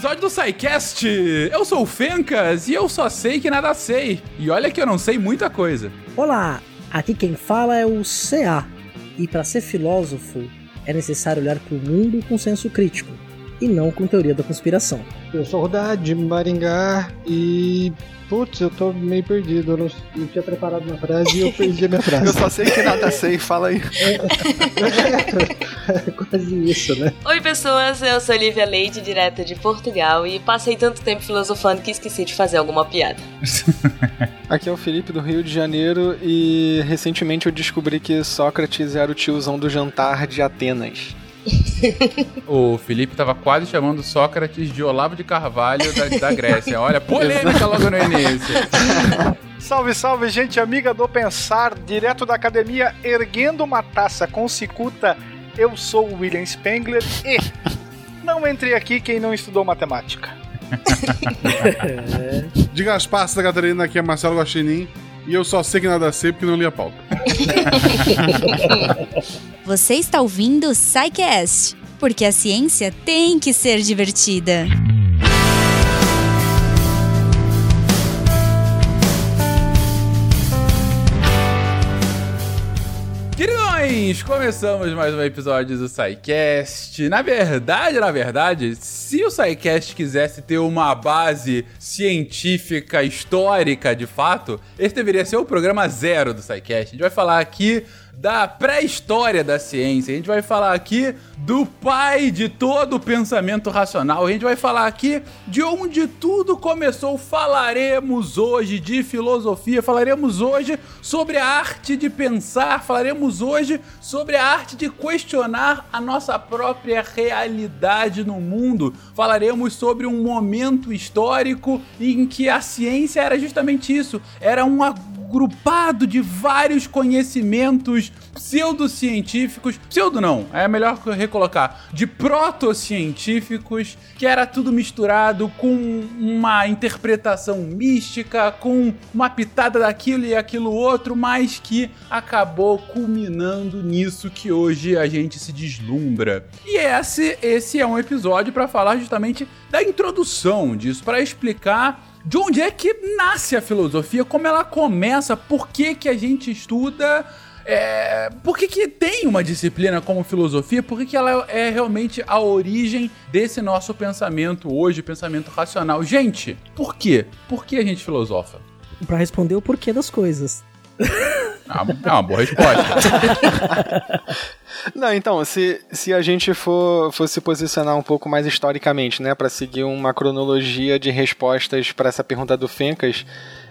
episódio do SciCast! Eu sou o Fencas e eu só sei que nada sei. E olha que eu não sei muita coisa. Olá, aqui quem fala é o CA. E para ser filósofo, é necessário olhar para o mundo com senso crítico e não com teoria da conspiração. Eu sou o Rodar de Maringá e Putz, eu tô meio perdido. Eu não, não tinha preparado uma frase e eu perdi a minha frase. eu só sei que nada sei, fala aí. É, é, é, quase isso, né? Oi, pessoas. Eu sou Lívia Leite, direto de Portugal, e passei tanto tempo filosofando que esqueci de fazer alguma piada. Aqui é o Felipe do Rio de Janeiro e recentemente eu descobri que Sócrates era o tiozão do jantar de Atenas. o Felipe tava quase chamando Sócrates de Olavo de Carvalho da, da Grécia. Olha, polêmica logo no início. Salve, salve, gente amiga do Pensar, direto da academia, erguendo uma taça com cicuta. Eu sou o William Spengler e não entre aqui quem não estudou matemática. Diga as passas da Catarina, aqui é Marcelo Guaxinim. E eu só sei que nada sei porque não li a pauta. Você está ouvindo o SciCast, porque a ciência tem que ser divertida. Queridões, começamos mais um episódio do SciCast. Na verdade, na verdade, se o SciCast quisesse ter uma base científica, histórica, de fato, esse deveria ser o programa zero do SciCast. A gente vai falar aqui da pré-história da ciência. A gente vai falar aqui do pai de todo o pensamento racional. A gente vai falar aqui de onde tudo começou. Falaremos hoje de filosofia, falaremos hoje sobre a arte de pensar, falaremos hoje sobre a arte de questionar a nossa própria realidade no mundo. Falaremos sobre um momento histórico em que a ciência era justamente isso, era um agrupado de vários conhecimentos pseudocientíficos, pseudo não, é melhor recolocar, de protocientíficos, que era tudo misturado com uma interpretação mística, com uma pitada daquilo e aquilo outro, mas que acabou culminando nisso que hoje a gente se deslumbra. E esse, esse é um episódio para falar justamente da introdução disso, para explicar de onde é que nasce a filosofia, como ela começa, por que, que a gente estuda. É, por que, que tem uma disciplina como filosofia? Por que, que ela é realmente a origem desse nosso pensamento hoje, pensamento racional? Gente, por quê? Por que a gente filosofa? Para responder o porquê das coisas. É uma boa resposta. Não, então, se, se a gente for, for se posicionar um pouco mais historicamente, né, para seguir uma cronologia de respostas para essa pergunta do Fencas,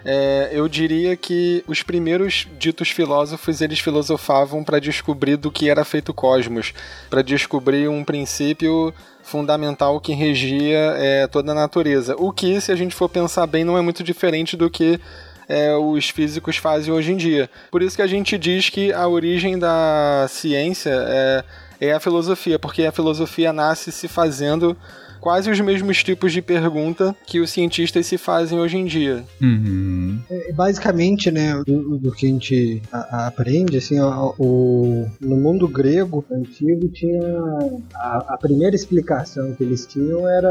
é, eu diria que os primeiros ditos filósofos eles filosofavam para descobrir do que era feito o cosmos, para descobrir um princípio fundamental que regia é, toda a natureza. O que, se a gente for pensar bem, não é muito diferente do que é, os físicos fazem hoje em dia. Por isso que a gente diz que a origem da ciência é, é a filosofia, porque a filosofia nasce se fazendo quase os mesmos tipos de pergunta que os cientistas se fazem hoje em dia. Uhum. É, basicamente, né, do, do, que a gente a, a aprende, assim, o, o, no mundo grego antigo tinha a, a, primeira explicação que eles tinham era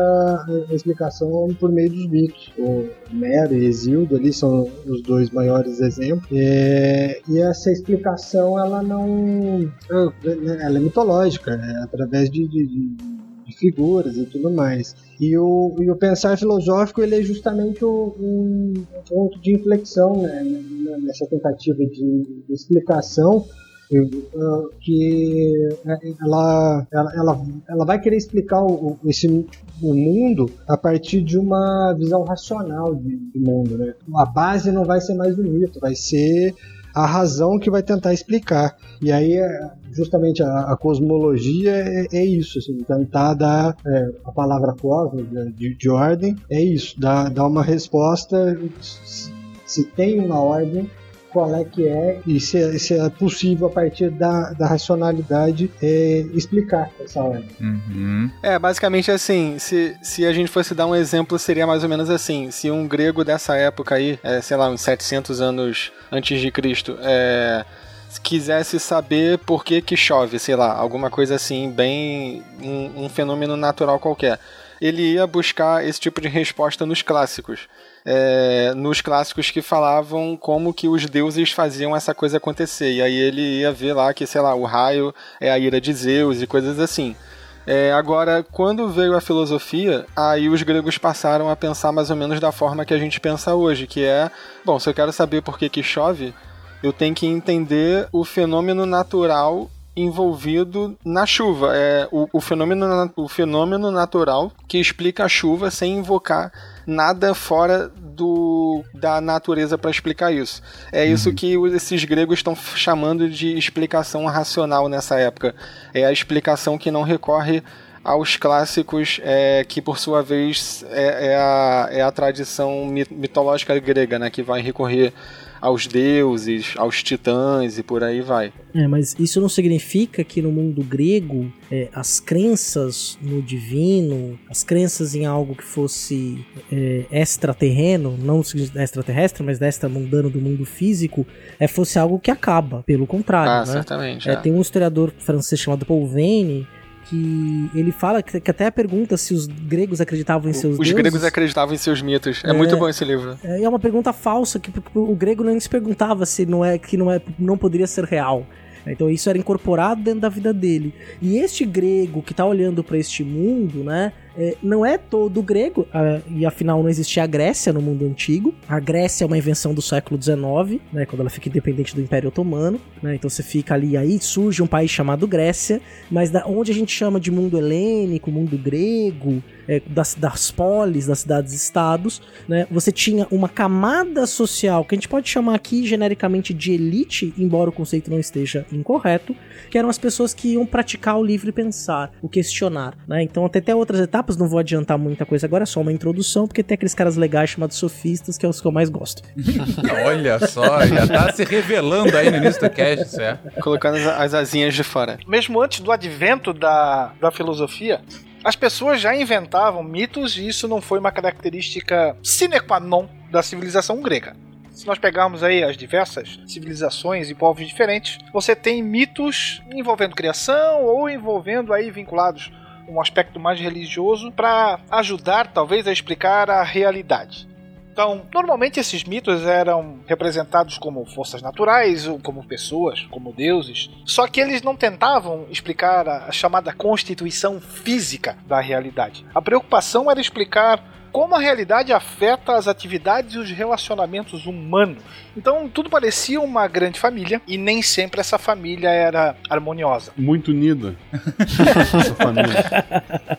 a explicação por meio dos mitos. O Homero e Exildo ali são os dois maiores exemplos. É, e essa explicação ela não ela é mitológica, é através de, de, de de figuras e tudo mais. E o, e o pensar filosófico ele é justamente um, um ponto de inflexão né, nessa tentativa de, de explicação que ela, ela, ela, ela vai querer explicar o, esse, o mundo a partir de uma visão racional de, de mundo. Né? A base não vai ser mais o mito, vai ser a razão que vai tentar explicar. E aí, é, justamente, a, a cosmologia é, é, isso, assim, tentar dar é, a palavra cosmos, né, de, de, ordem, é isso, dar, dar uma resposta. Se tem uma ordem, qual é que é e se, é, se é possível a partir da, da racionalidade é, explicar essa ordem. Uhum. É, basicamente assim, se, se a gente fosse dar um exemplo, seria mais ou menos assim, se um grego dessa época aí, é, sei lá, uns 700 anos antes de Cristo, é, quisesse saber por que que chove, sei lá, alguma coisa assim, bem, um, um fenômeno natural qualquer ele ia buscar esse tipo de resposta nos clássicos. É, nos clássicos que falavam como que os deuses faziam essa coisa acontecer. E aí ele ia ver lá que, sei lá, o raio é a ira de Zeus e coisas assim. É, agora, quando veio a filosofia, aí os gregos passaram a pensar mais ou menos da forma que a gente pensa hoje, que é, bom, se eu quero saber por que, que chove, eu tenho que entender o fenômeno natural envolvido na chuva. É o, o, fenômeno, o fenômeno natural que explica a chuva sem invocar nada fora do, da natureza para explicar isso. É isso uhum. que esses gregos estão chamando de explicação racional nessa época. É a explicação que não recorre aos clássicos, é, que por sua vez é, é, a, é a tradição mitológica grega, né, que vai recorrer aos deuses, aos titãs e por aí vai. É, mas isso não significa que no mundo grego é, as crenças no divino, as crenças em algo que fosse é, extraterreno, não extraterrestre, mas extra mundano do mundo físico, é, fosse algo que acaba. Pelo contrário. Ah, né? certamente. É, é. Tem um historiador francês chamado Paul Veyne que ele fala que, que, até pergunta se os gregos acreditavam em seus os deuses. Os gregos acreditavam em seus mitos. É, é, muito bom esse livro. É, é uma pergunta falsa que o grego nem se perguntava se não é que não é não poderia ser real. Então isso era incorporado dentro da vida dele. E este grego que está olhando para este mundo, né? É, não é todo grego, e afinal não existia a Grécia no mundo antigo. A Grécia é uma invenção do século XIX, né, quando ela fica independente do Império Otomano. Né, então você fica ali, aí surge um país chamado Grécia, mas da, onde a gente chama de mundo helênico, mundo grego, é, das, das polis, das cidades-estados, né, você tinha uma camada social que a gente pode chamar aqui genericamente de elite, embora o conceito não esteja incorreto, que eram as pessoas que iam praticar o livre pensar, o questionar. Né? Então, até, até outras etapas etapas, não vou adiantar muita coisa agora, é só uma introdução, porque tem aqueles caras legais chamados sofistas, que é os que eu mais gosto. Olha só, já tá se revelando aí no início do cast, certo? Colocando as asinhas de fora. Mesmo antes do advento da, da filosofia, as pessoas já inventavam mitos e isso não foi uma característica sine qua non da civilização grega. Se nós pegarmos aí as diversas civilizações e povos diferentes, você tem mitos envolvendo criação ou envolvendo aí vinculados um aspecto mais religioso para ajudar, talvez, a explicar a realidade. Então, normalmente esses mitos eram representados como forças naturais, ou como pessoas, como deuses. Só que eles não tentavam explicar a chamada constituição física da realidade. A preocupação era explicar como a realidade afeta as atividades e os relacionamentos humanos. Então tudo parecia uma grande família e nem sempre essa família era harmoniosa. Muito unida. essa família.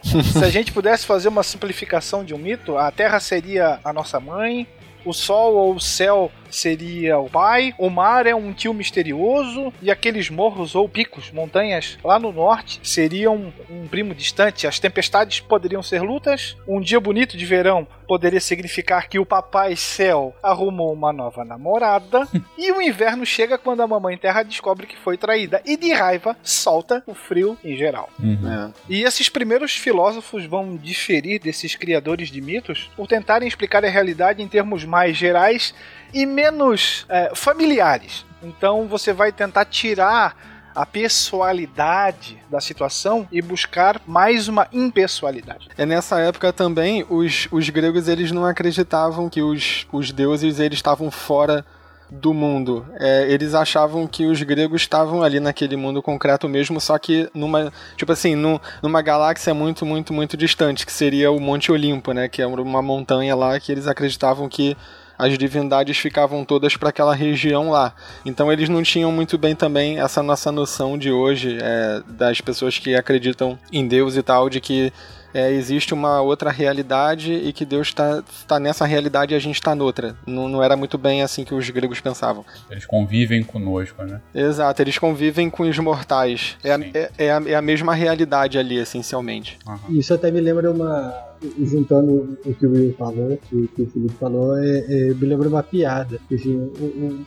Se a gente pudesse fazer uma simplificação de um mito, a Terra seria a nossa mãe, o Sol ou o céu seria o pai, o mar é um tio misterioso e aqueles morros ou picos, montanhas lá no norte seriam um primo distante. As tempestades poderiam ser lutas, um dia bonito de verão poderia significar que o papai céu arrumou uma nova namorada e o inverno chega quando a mamãe terra descobre que foi traída e de raiva solta o frio em geral. Uhum. É. E esses primeiros filósofos vão diferir desses criadores de mitos por tentarem explicar a realidade em termos mais gerais e menos é, familiares. Então você vai tentar tirar a pessoalidade da situação e buscar mais uma impessoalidade. É nessa época também os, os gregos eles não acreditavam que os, os deuses eles estavam fora do mundo. É, eles achavam que os gregos estavam ali naquele mundo concreto mesmo, só que numa, tipo assim, no, numa galáxia muito, muito, muito distante, que seria o Monte Olimpo, né? Que é uma montanha lá que eles acreditavam que as divindades ficavam todas para aquela região lá. Então eles não tinham muito bem também essa nossa noção de hoje é, das pessoas que acreditam em Deus e tal, de que é, existe uma outra realidade e que Deus está tá nessa realidade e a gente está noutra. Não, não era muito bem assim que os gregos pensavam. Eles convivem conosco, né? Exato, eles convivem com os mortais. É, é, é, a, é a mesma realidade ali, essencialmente. Uhum. Isso até me lembra uma, juntando o que o Will falou, o que o Felipe falou, é, é, me lembra uma piada. Assim, o, o,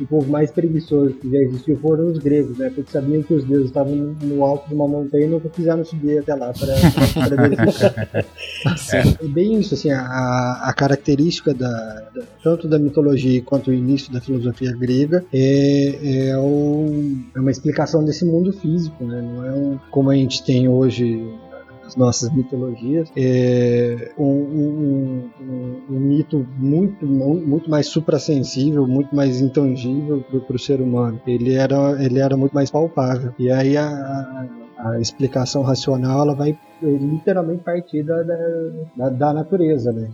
o, povo mais preguiçoso que já existiu foram os gregos, né? Porque sabiam que os deuses estavam no alto de uma montanha e nunca quiseram subir até lá para verificar. é. bem isso, assim, a, a característica da, da, tanto da mitologia quanto o início da filosofia grega é, é, o, é uma explicação desse mundo físico, né? Não é um, como a gente tem hoje as nossas mitologias. É um, um, um, um mito muito, muito mais suprassensível, muito mais intangível para o ser humano. Ele era, ele era muito mais palpável. E aí a, a, a explicação racional ela vai literalmente partir da, da, da natureza, né?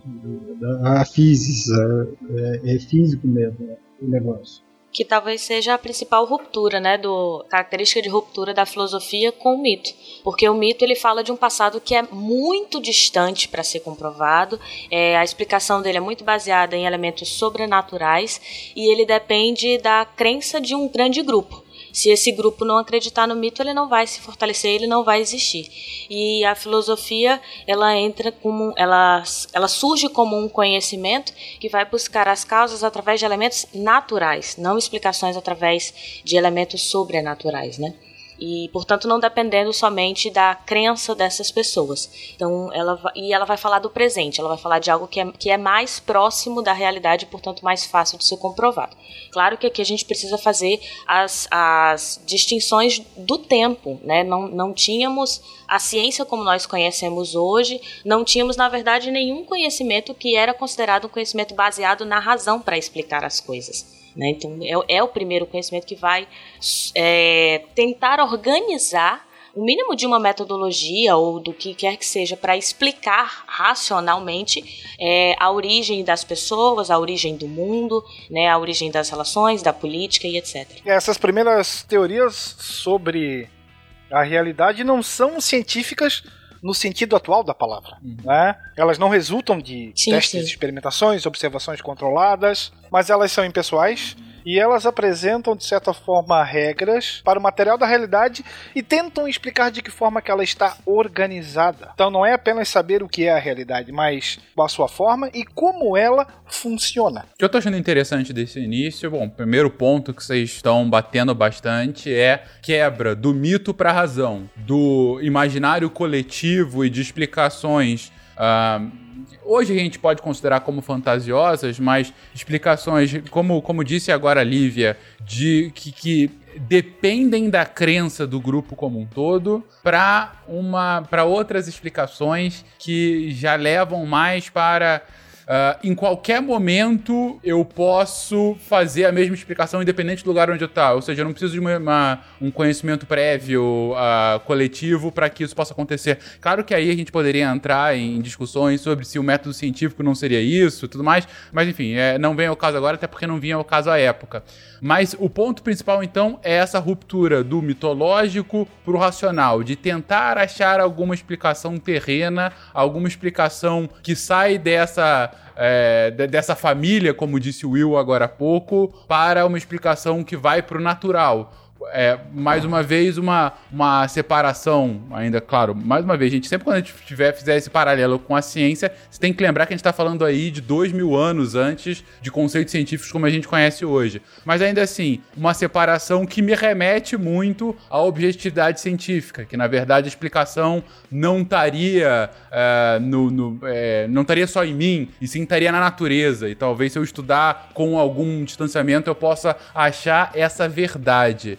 Da, física, é, é físico mesmo né? o negócio que talvez seja a principal ruptura, né, do característica de ruptura da filosofia com o mito, porque o mito ele fala de um passado que é muito distante para ser comprovado, é, a explicação dele é muito baseada em elementos sobrenaturais e ele depende da crença de um grande grupo. Se esse grupo não acreditar no mito, ele não vai se fortalecer, ele não vai existir. E a filosofia, ela entra como ela ela surge como um conhecimento que vai buscar as causas através de elementos naturais, não explicações através de elementos sobrenaturais, né? E portanto não dependendo somente da crença dessas pessoas. Então ela e ela vai falar do presente, ela vai falar de algo que é, que é mais próximo da realidade, portanto mais fácil de ser comprovado. Claro que aqui a gente precisa fazer as, as distinções do tempo, né? Não, não tínhamos a ciência como nós conhecemos hoje, não tínhamos na verdade nenhum conhecimento que era considerado um conhecimento baseado na razão para explicar as coisas. Né? Então, é, é, o primeiro conhecimento que vai é, tentar organizar o mínimo de uma metodologia ou do que quer que seja para explicar racionalmente é, a origem das pessoas, a origem do mundo, né, a origem das relações, da política e etc. Essas primeiras teorias sobre a realidade não são científicas no sentido atual da palavra. Uhum. Né? Elas não resultam de sim, testes, sim. experimentações, observações controladas, mas elas são impessoais e elas apresentam de certa forma regras para o material da realidade e tentam explicar de que forma que ela está organizada. Então não é apenas saber o que é a realidade, mas a sua forma e como ela funciona. O que eu tô achando interessante desse início, bom, o primeiro ponto que vocês estão batendo bastante é quebra do mito para a razão, do imaginário coletivo e de explicações uh, hoje a gente pode considerar como fantasiosas, mas explicações, como, como disse agora a Lívia, de que, que dependem da crença do grupo como um todo para uma para outras explicações que já levam mais para Uh, em qualquer momento eu posso fazer a mesma explicação independente do lugar onde eu estou. Ou seja, eu não preciso de uma, uma, um conhecimento prévio uh, coletivo para que isso possa acontecer. Claro que aí a gente poderia entrar em discussões sobre se o método científico não seria isso e tudo mais, mas enfim, é, não vem ao caso agora, até porque não vinha ao caso à época. Mas o ponto principal, então, é essa ruptura do mitológico para o racional, de tentar achar alguma explicação terrena, alguma explicação que sai dessa é, dessa família, como disse o Will agora há pouco, para uma explicação que vai para o natural é, mais uma vez, uma, uma separação, ainda, claro, mais uma vez, gente, sempre quando a gente tiver, fizer esse paralelo com a ciência, você tem que lembrar que a gente está falando aí de dois mil anos antes de conceitos científicos como a gente conhece hoje. Mas ainda assim, uma separação que me remete muito à objetividade científica, que na verdade a explicação não estaria é, no, no é, não estaria só em mim, e sim estaria na natureza. E talvez se eu estudar com algum distanciamento eu possa achar essa verdade.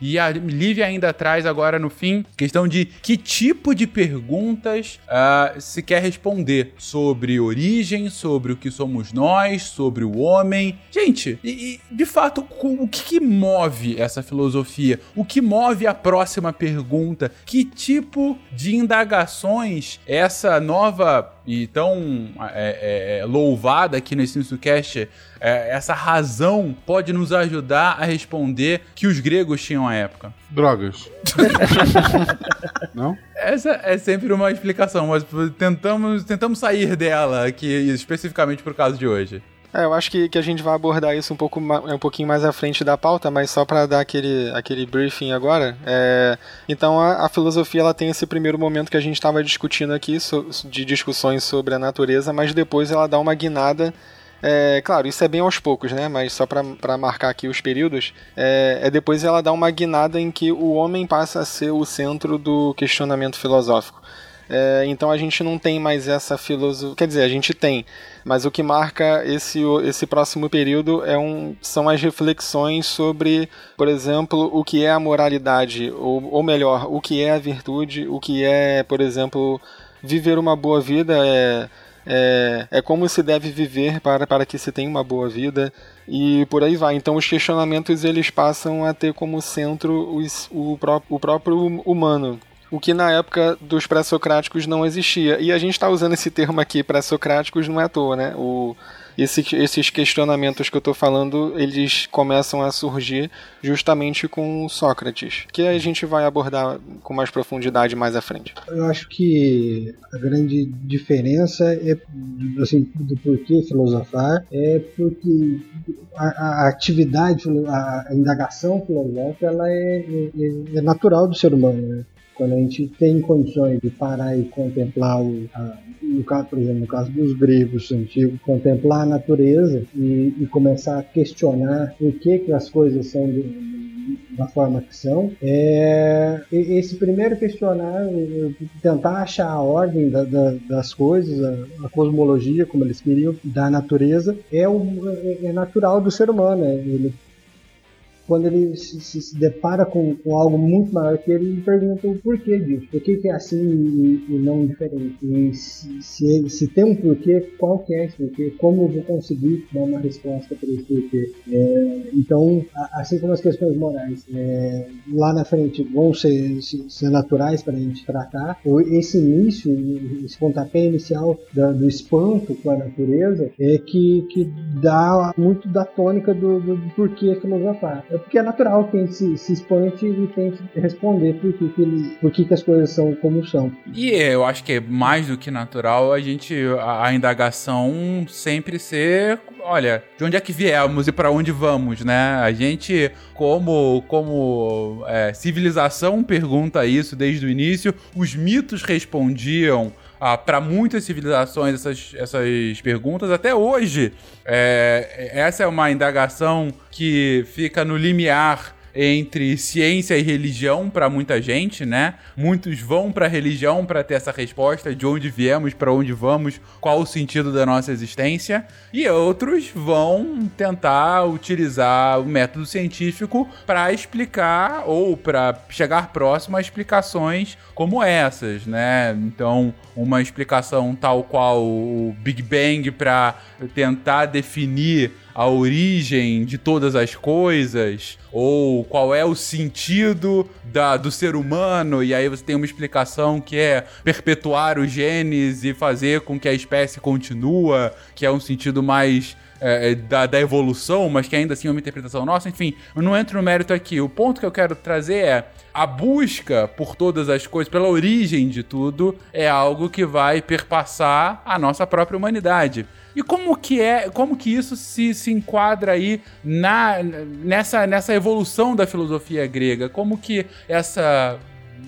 E a Lívia ainda traz agora no fim questão de que tipo de perguntas uh, se quer responder sobre origem, sobre o que somos nós, sobre o homem. Gente, e, e de fato, o que, que move essa filosofia? O que move a próxima pergunta? Que tipo de indagações essa nova e tão é, é, é louvada aqui no Cast, é, essa razão pode nos ajudar a responder que os gregos tinham época? Drogas. Não? Essa é sempre uma explicação, mas tentamos, tentamos sair dela aqui, especificamente por caso de hoje. É, eu acho que, que a gente vai abordar isso um, pouco, um pouquinho mais à frente da pauta, mas só para dar aquele, aquele briefing agora. É, então, a, a, filosofia ela tem esse primeiro momento que a gente estava discutindo aqui, so, de discussões sobre a natureza, mas depois ela dá uma guinada. É, claro, isso é bem aos poucos, né? Mas só para marcar aqui os períodos, é, é depois ela dá uma guinada em que o homem passa a ser o centro do questionamento filosófico. É, então a gente não tem mais essa filosofia. Quer dizer, a gente tem, mas o que marca esse, esse próximo período é um, são as reflexões sobre, por exemplo, o que é a moralidade, ou, ou melhor, o que é a virtude, o que é, por exemplo, viver uma boa vida é. É, é como se deve viver para, para que se tenha uma boa vida e por aí vai. Então os questionamentos eles passam a ter como centro os, o, pró o próprio humano, o que na época dos pré-socráticos não existia. E a gente está usando esse termo aqui, pré-socráticos, não é à toa, né? O, esse, esses questionamentos que eu estou falando, eles começam a surgir justamente com Sócrates, que a gente vai abordar com mais profundidade mais à frente. Eu acho que a grande diferença é assim, do porquê filosofar é porque a, a atividade, a, indagação filosófica, ela é, é, é natural do ser humano. Né? Quando a gente tem condições de parar e contemplar, o, a, no caso, por exemplo, no caso dos gregos antigos, contemplar a natureza e, e começar a questionar por que, que as coisas são de, da forma que são. É, esse primeiro questionar, tentar achar a ordem da, da, das coisas, a, a, cosmologia, como eles queriam, da natureza, é, o, é, é natural do ser humano. Né? Ele quando ele se, se, se depara com, com, algo muito maior que ele, ele pergunta o porquê disso, por que, que é assim e, e, não diferente. E se, se, se, tem um porquê, qual que é esse porquê? Como eu vou conseguir dar uma resposta para esse porquê? É, então, assim como as questões morais, é, lá na frente vão ser, ser naturais para a gente tratar, esse início, esse pontapé inicial da, do espanto com a natureza é que, que dá muito da tônica do, do, do porquê filosofar. Porque é natural que a se, se espante e tente responder por que, que, ele, por que, que as coisas são como são. E eu acho que é mais do que natural a gente, a, a indagação sempre ser, olha, de onde é que viemos e para onde vamos, né? A gente, como, como é, civilização, pergunta isso desde o início, os mitos respondiam ah, para muitas civilizações essas, essas perguntas. Até hoje, é, essa é uma indagação que fica no limiar entre ciência e religião para muita gente, né? Muitos vão para a religião para ter essa resposta de onde viemos, para onde vamos, qual o sentido da nossa existência, e outros vão tentar utilizar o método científico para explicar ou para chegar próximo a explicações como essas, né? Então, uma explicação tal qual o Big Bang para tentar definir a origem de todas as coisas, ou qual é o sentido da, do ser humano, e aí você tem uma explicação que é perpetuar os genes e fazer com que a espécie continua, que é um sentido mais é, é, da, da, evolução, mas que ainda assim é uma interpretação nossa. Enfim, eu não entro no mérito aqui. O ponto que eu quero trazer é a busca por todas as coisas, pela origem de tudo, é algo que vai perpassar a nossa própria humanidade. E como que é, como que isso se, se enquadra aí na, nessa, nessa evolução da filosofia grega? Como que essa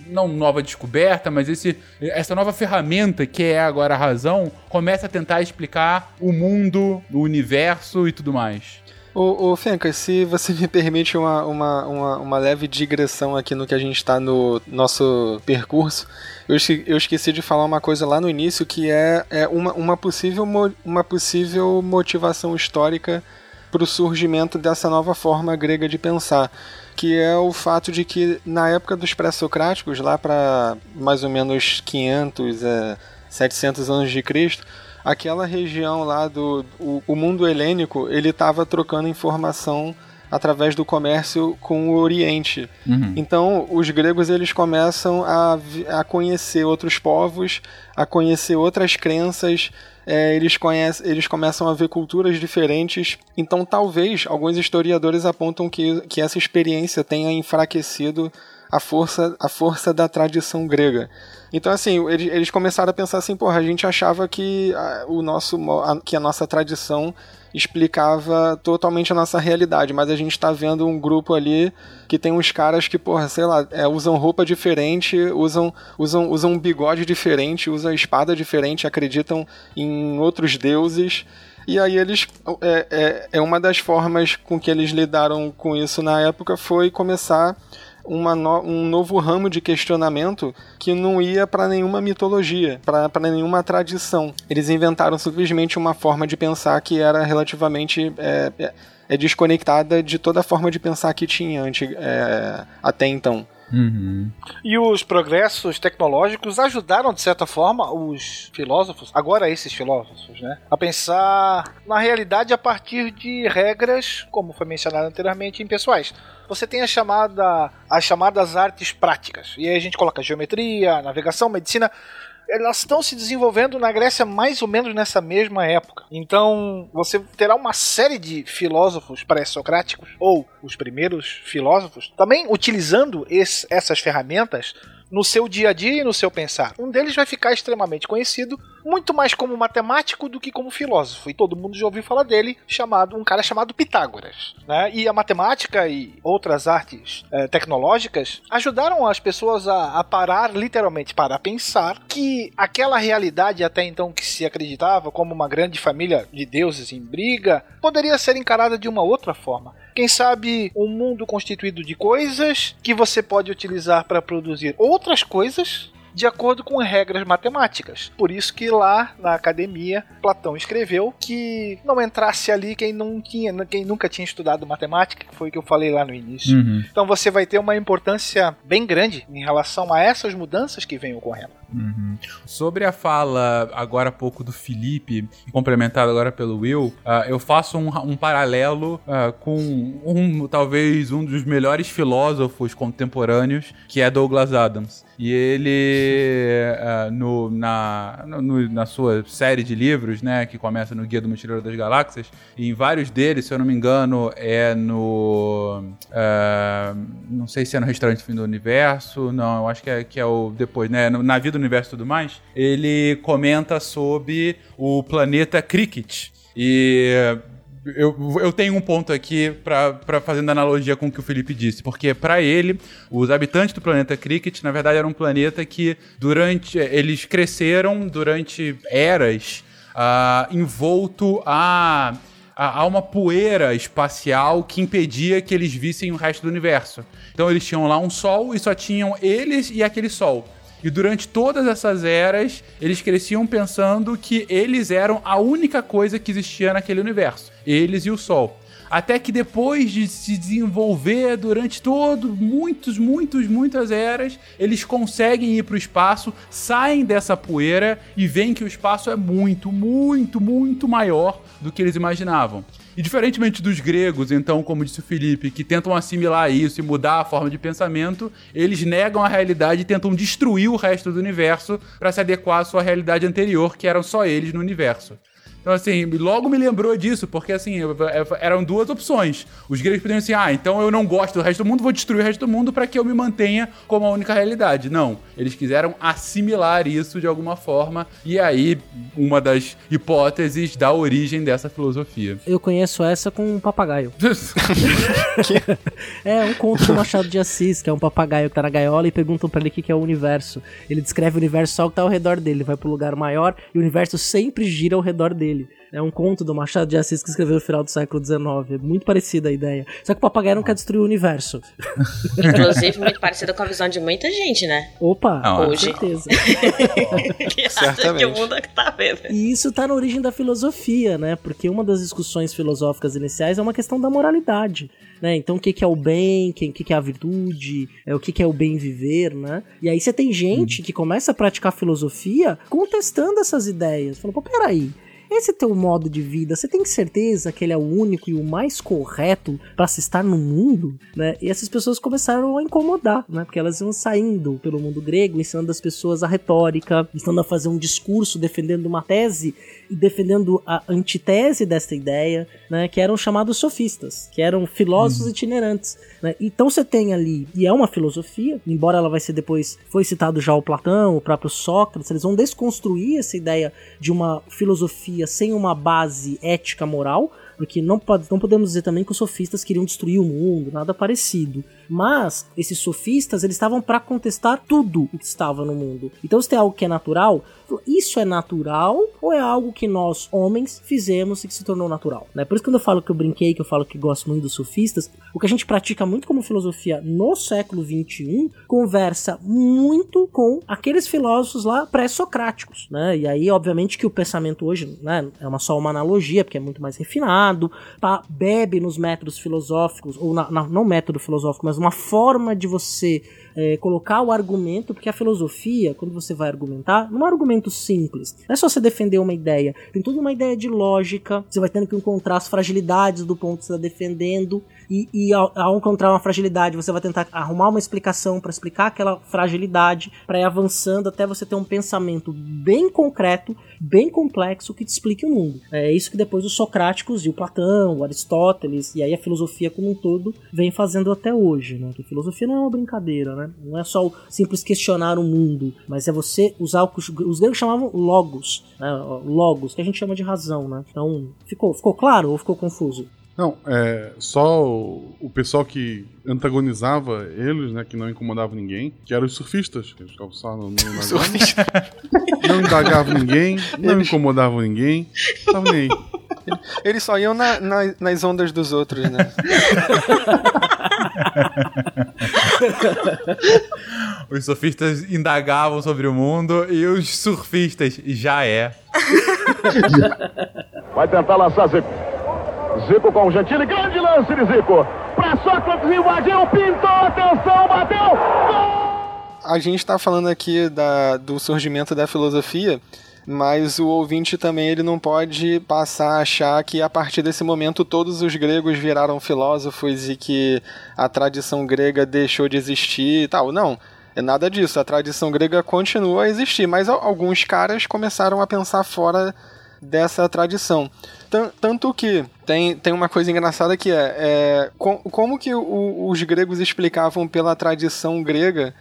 não nova descoberta, mas esse, essa nova ferramenta que é agora a razão começa a tentar explicar o mundo, o universo e tudo mais. Ô, ô se você me permite uma, uma, uma, uma leve digressão aqui no que a gente está no nosso percurso, eu, eu esqueci de falar uma coisa lá no início que é, é uma, uma, possível, uma possível motivação histórica para o surgimento dessa nova forma grega de pensar, que é o fato de que na época dos pré-socráticos, lá para mais ou menos 500, é, 700 anos de Cristo, aquela região lá do o, o mundo helênico, ele estava trocando informação através do comércio com o Oriente. Uhum. Então, os gregos eles começam a, a conhecer outros povos, a conhecer outras crenças, é, eles, conhecem, eles começam a ver culturas diferentes. Então, talvez, alguns historiadores apontam que, que essa experiência tenha enfraquecido a força, a força da tradição grega. Então, assim, eles, eles começaram a pensar assim, porra, a gente achava que a, o nosso, a, que a nossa tradição explicava totalmente a nossa realidade, mas a gente está vendo um grupo ali que tem uns caras que, porra, sei lá, é, usam roupa diferente, usam, usam, usam um bigode diferente, usam espada diferente, acreditam em outros deuses. E aí eles. É, é, é uma das formas com que eles lidaram com isso na época foi começar uma no, um novo ramo de questionamento que não ia para nenhuma mitologia, para nenhuma tradição. Eles inventaram simplesmente uma forma de pensar que era relativamente é, é, é desconectada de toda a forma de pensar que tinha antes, é, até então. Uhum. E os progressos tecnológicos ajudaram, de certa forma, os filósofos, agora esses filósofos, né, a pensar na realidade a partir de regras, como foi mencionado anteriormente, impessoais. Você tem a chamada, as chamadas artes práticas. E aí a gente coloca geometria, navegação, medicina elas estão se desenvolvendo na Grécia mais ou menos nessa mesma época. Então, você terá uma série de filósofos pré-socráticos, ou os primeiros filósofos, também utilizando esse, essas ferramentas no seu dia a dia e no seu pensar. Um deles vai ficar extremamente conhecido, muito mais como matemático do que como filósofo. E todo mundo já ouviu falar dele, chamado um cara chamado Pitágoras. Né? E a matemática e outras artes é, tecnológicas ajudaram as pessoas a, a parar, literalmente, para pensar que aquela realidade até então que se acreditava como uma grande família de deuses em briga poderia ser encarada de uma outra forma. Quem sabe um mundo constituído de coisas que você pode utilizar para produzir outras coisas de acordo com regras matemáticas. Por isso que lá na academia Platão escreveu que não entrasse ali quem não tinha, quem nunca tinha estudado matemática, que foi o que eu falei lá no início. Uhum. Então você vai ter uma importância bem grande em relação a essas mudanças que vêm ocorrendo. Uhum. Sobre a fala agora há pouco do Felipe, complementado agora pelo Will, uh, eu faço um, um paralelo uh, com um, talvez um dos melhores filósofos contemporâneos, que é Douglas Adams. E ele, uh, no, na, no, na sua série de livros, né, que começa no Guia do Mochileiro das Galáxias, em vários deles, se eu não me engano, é no. não sei se é no Restaurante Fim do Universo, não, eu acho que é, que é o depois, né? Na Vida Universo e tudo mais, ele comenta sobre o planeta Cricket. E eu, eu tenho um ponto aqui para fazendo analogia com o que o Felipe disse, porque para ele, os habitantes do planeta Cricket, na verdade, era um planeta que durante eles cresceram durante eras uh, envolto a há uma poeira espacial que impedia que eles vissem o resto do universo. Então eles tinham lá um sol e só tinham eles e aquele sol. E durante todas essas eras, eles cresciam pensando que eles eram a única coisa que existia naquele universo. Eles e o Sol. Até que depois de se desenvolver durante todo, muitos, muitos, muitas eras, eles conseguem ir para o espaço, saem dessa poeira e veem que o espaço é muito, muito, muito maior do que eles imaginavam. E diferentemente dos gregos, então, como disse o Felipe, que tentam assimilar isso e mudar a forma de pensamento, eles negam a realidade e tentam destruir o resto do universo para se adequar à sua realidade anterior, que eram só eles no universo. Então, assim, logo me lembrou disso, porque, assim, eram duas opções. Os gregos podiam assim, ah, então eu não gosto do resto do mundo, vou destruir o resto do mundo para que eu me mantenha como a única realidade. Não. Eles quiseram assimilar isso de alguma forma, e aí, uma das hipóteses da origem dessa filosofia. Eu conheço essa com um papagaio. é, um conto do Machado de Assis, que é um papagaio que tá na gaiola e perguntam para ele o que é o universo. Ele descreve o universo só que tá ao redor dele, vai pro lugar maior e o universo sempre gira ao redor dele dele. É um conto do Machado de Assis que escreveu no final do século XIX. É muito parecida a ideia. Só que o papagaio não quer destruir o universo. Inclusive, muito parecida com a visão de muita gente, né? Opa, não, com certeza. que acha que o mundo é que tá vendo. E isso tá na origem da filosofia, né? Porque uma das discussões filosóficas iniciais é uma questão da moralidade. Né? Então, o que, que é o bem, o que, que é a virtude, é, o que, que é o bem viver, né? E aí você tem gente uhum. que começa a praticar filosofia contestando essas ideias. Falando, pô, peraí, esse teu modo de vida, você tem certeza que ele é o único e o mais correto para se estar no mundo, né? E essas pessoas começaram a incomodar, né? Porque elas iam saindo pelo mundo grego, ensinando as pessoas a retórica, ensinando a fazer um discurso defendendo uma tese e defendendo a antitese dessa ideia, né? Que eram chamados sofistas, que eram filósofos uhum. itinerantes, né? Então você tem ali, e é uma filosofia, embora ela vai ser depois, foi citado já o Platão, o próprio Sócrates, eles vão desconstruir essa ideia de uma filosofia sem uma base ética moral, porque não, pode, não podemos dizer também que os sofistas queriam destruir o mundo, nada parecido. Mas esses sofistas, eles estavam para contestar tudo o que estava no mundo. Então, se tem algo que é natural, isso é natural ou é algo que nós, homens, fizemos e que se tornou natural? Né? Por isso, quando eu falo que eu brinquei, que eu falo que gosto muito dos sofistas, o que a gente pratica muito como filosofia no século XXI conversa muito com aqueles filósofos lá pré-socráticos. Né? E aí, obviamente, que o pensamento hoje né, é uma, só uma analogia, porque é muito mais refinado, tá, bebe nos métodos filosóficos, ou na, na, não método filosófico, mas uma forma de você é, colocar o argumento, porque a filosofia, quando você vai argumentar, não é um argumento simples. Não é só você defender uma ideia. Tem toda uma ideia de lógica, você vai tendo que encontrar as fragilidades do ponto que você está defendendo. E, e ao, ao, encontrar uma fragilidade, você vai tentar arrumar uma explicação para explicar aquela fragilidade, para ir avançando até você ter um pensamento bem concreto, bem complexo que te explique o mundo. É isso que depois os socráticos e o Platão, o Aristóteles e aí a filosofia como um todo vem fazendo até hoje, né? Que filosofia não é uma brincadeira, né? Não é só o simples questionar o mundo, mas é você usar o que os gregos chamavam logos, né? Logos, que a gente chama de razão, né? Então, ficou, ficou claro ou ficou confuso? Não, é só o, o, pessoal que antagonizava eles, né, que não incomodava ninguém, que eram os surfistas, que eles ficavam só no, no Não indagavam ninguém, não eles... incomodavam ninguém, não nem aí. Eles só iam na, na, nas ondas dos outros, né? os surfistas indagavam sobre o mundo e os surfistas já é. Vai tentar lançar Zico. Zico com o Gentili, grande lance de Zico. Pra Sócrates, invadiu, pintou, atenção, bateu, gol! A gente está falando aqui da, do surgimento da filosofia, mas o ouvinte também ele não pode passar a achar que a partir desse momento todos os gregos viraram filósofos e que a tradição grega deixou de existir e tal. Não, é nada disso. A tradição grega continua a existir, mas alguns caras começaram a pensar fora dessa tradição. Tanto que tem, tem uma coisa engraçada que é, é com, como que o, os gregos explicavam pela tradição grega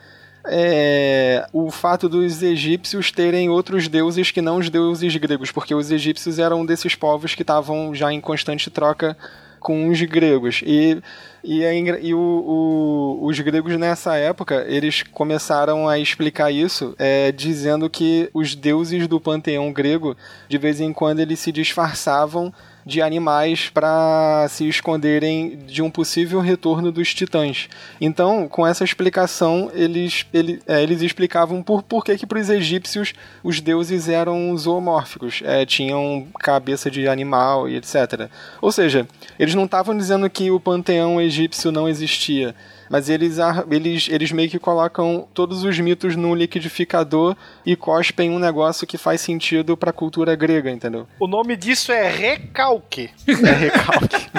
é, o fato dos egípcios terem outros deuses que não os deuses gregos, porque os egípcios eram desses povos que estavam já em constante troca com os gregos. E, e, é, e o, o, os gregos nessa época, eles começaram a explicar isso é, dizendo que os deuses do panteão grego, de vez em quando, eles se disfarçavam de animais para se esconderem de um possível retorno dos titãs. Então, com essa explicação, eles, ele, é, eles explicavam por, por que, que para os egípcios os deuses eram zoomórficos, é, tinham cabeça de animal e etc. Ou seja, eles não estavam dizendo que o panteão egípcio não existia mas eles, eles, eles meio que colocam todos os mitos num liquidificador e cospem um negócio que faz sentido pra cultura grega, entendeu? O nome disso é recalque. É recalque.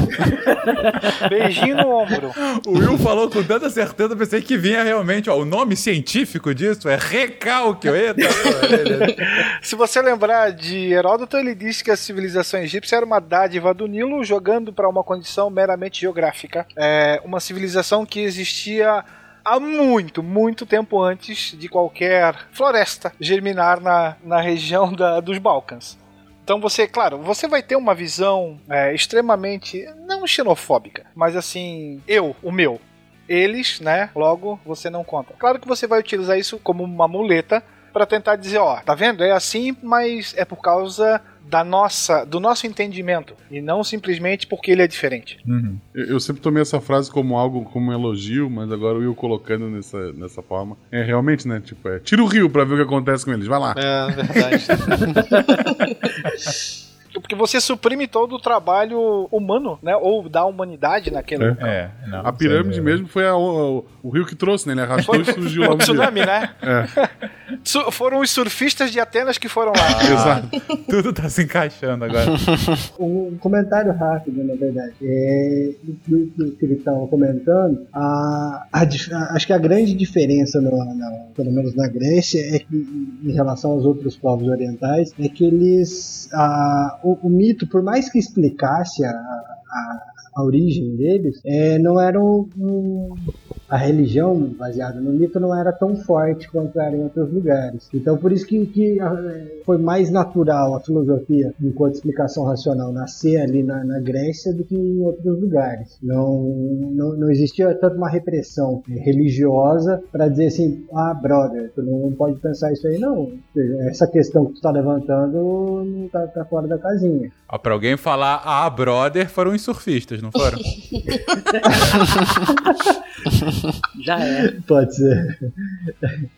Beijinho no ombro. O Will falou com tanta certeza, pensei que vinha realmente, ó, o nome científico disso é recalque. Eita, Se você lembrar de Heródoto, ele disse que a civilização egípcia era uma dádiva do Nilo jogando para uma condição meramente geográfica. É uma civilização que existia existia há muito, muito tempo antes de qualquer floresta germinar na, na região da, dos Balcãs. Então você, claro, você vai ter uma visão é, extremamente, não xenofóbica, mas assim, eu, o meu, eles, né? Logo você não conta. Claro que você vai utilizar isso como uma muleta para tentar dizer, ó, tá vendo? É assim, mas é por causa da nossa, do nosso entendimento e não simplesmente porque ele é diferente. Uhum. Eu, eu, sempre tomei essa frase como algo como um elogio, mas agora o Will colocando nessa, nessa forma. É realmente, né? Tipo, é tira o rio pra ver o que acontece com eles. Vai lá. É verdade. porque você suprime todo o trabalho humano, né? Ou da humanidade naquele é. É, não, a pirâmide mesmo foi a, o, o, rio que trouxe, né? Ele arrastou e surgiu lá o tsunami, né? É. foram os surfistas de Atenas que foram lá. Ah, Exato. Tudo tá se encaixando agora. um comentário rápido, na verdade. É, do, do que eles estavam comentando, a, a, a, acho que a grande diferença, no, na, pelo menos na Grécia, é que, em relação aos outros povos orientais, é que eles. A, o, o, mito, por mais que explicasse a, a, a origem deles, é, não era um, um a religião baseada no mito não era tão forte quanto era em outros lugares. Então, por isso que, que foi mais natural a filosofia, enquanto explicação racional, nascer ali na, na Grécia do que em outros lugares. Não, não, não existia tanto uma repressão religiosa para dizer assim, ah, brother, tu não pode pensar isso aí, não. Essa questão que tu está levantando não tá, tá, fora da casinha. Ó, pra alguém falar, ah, brother, foram os surfistas, não foram? Já é. Pode ser.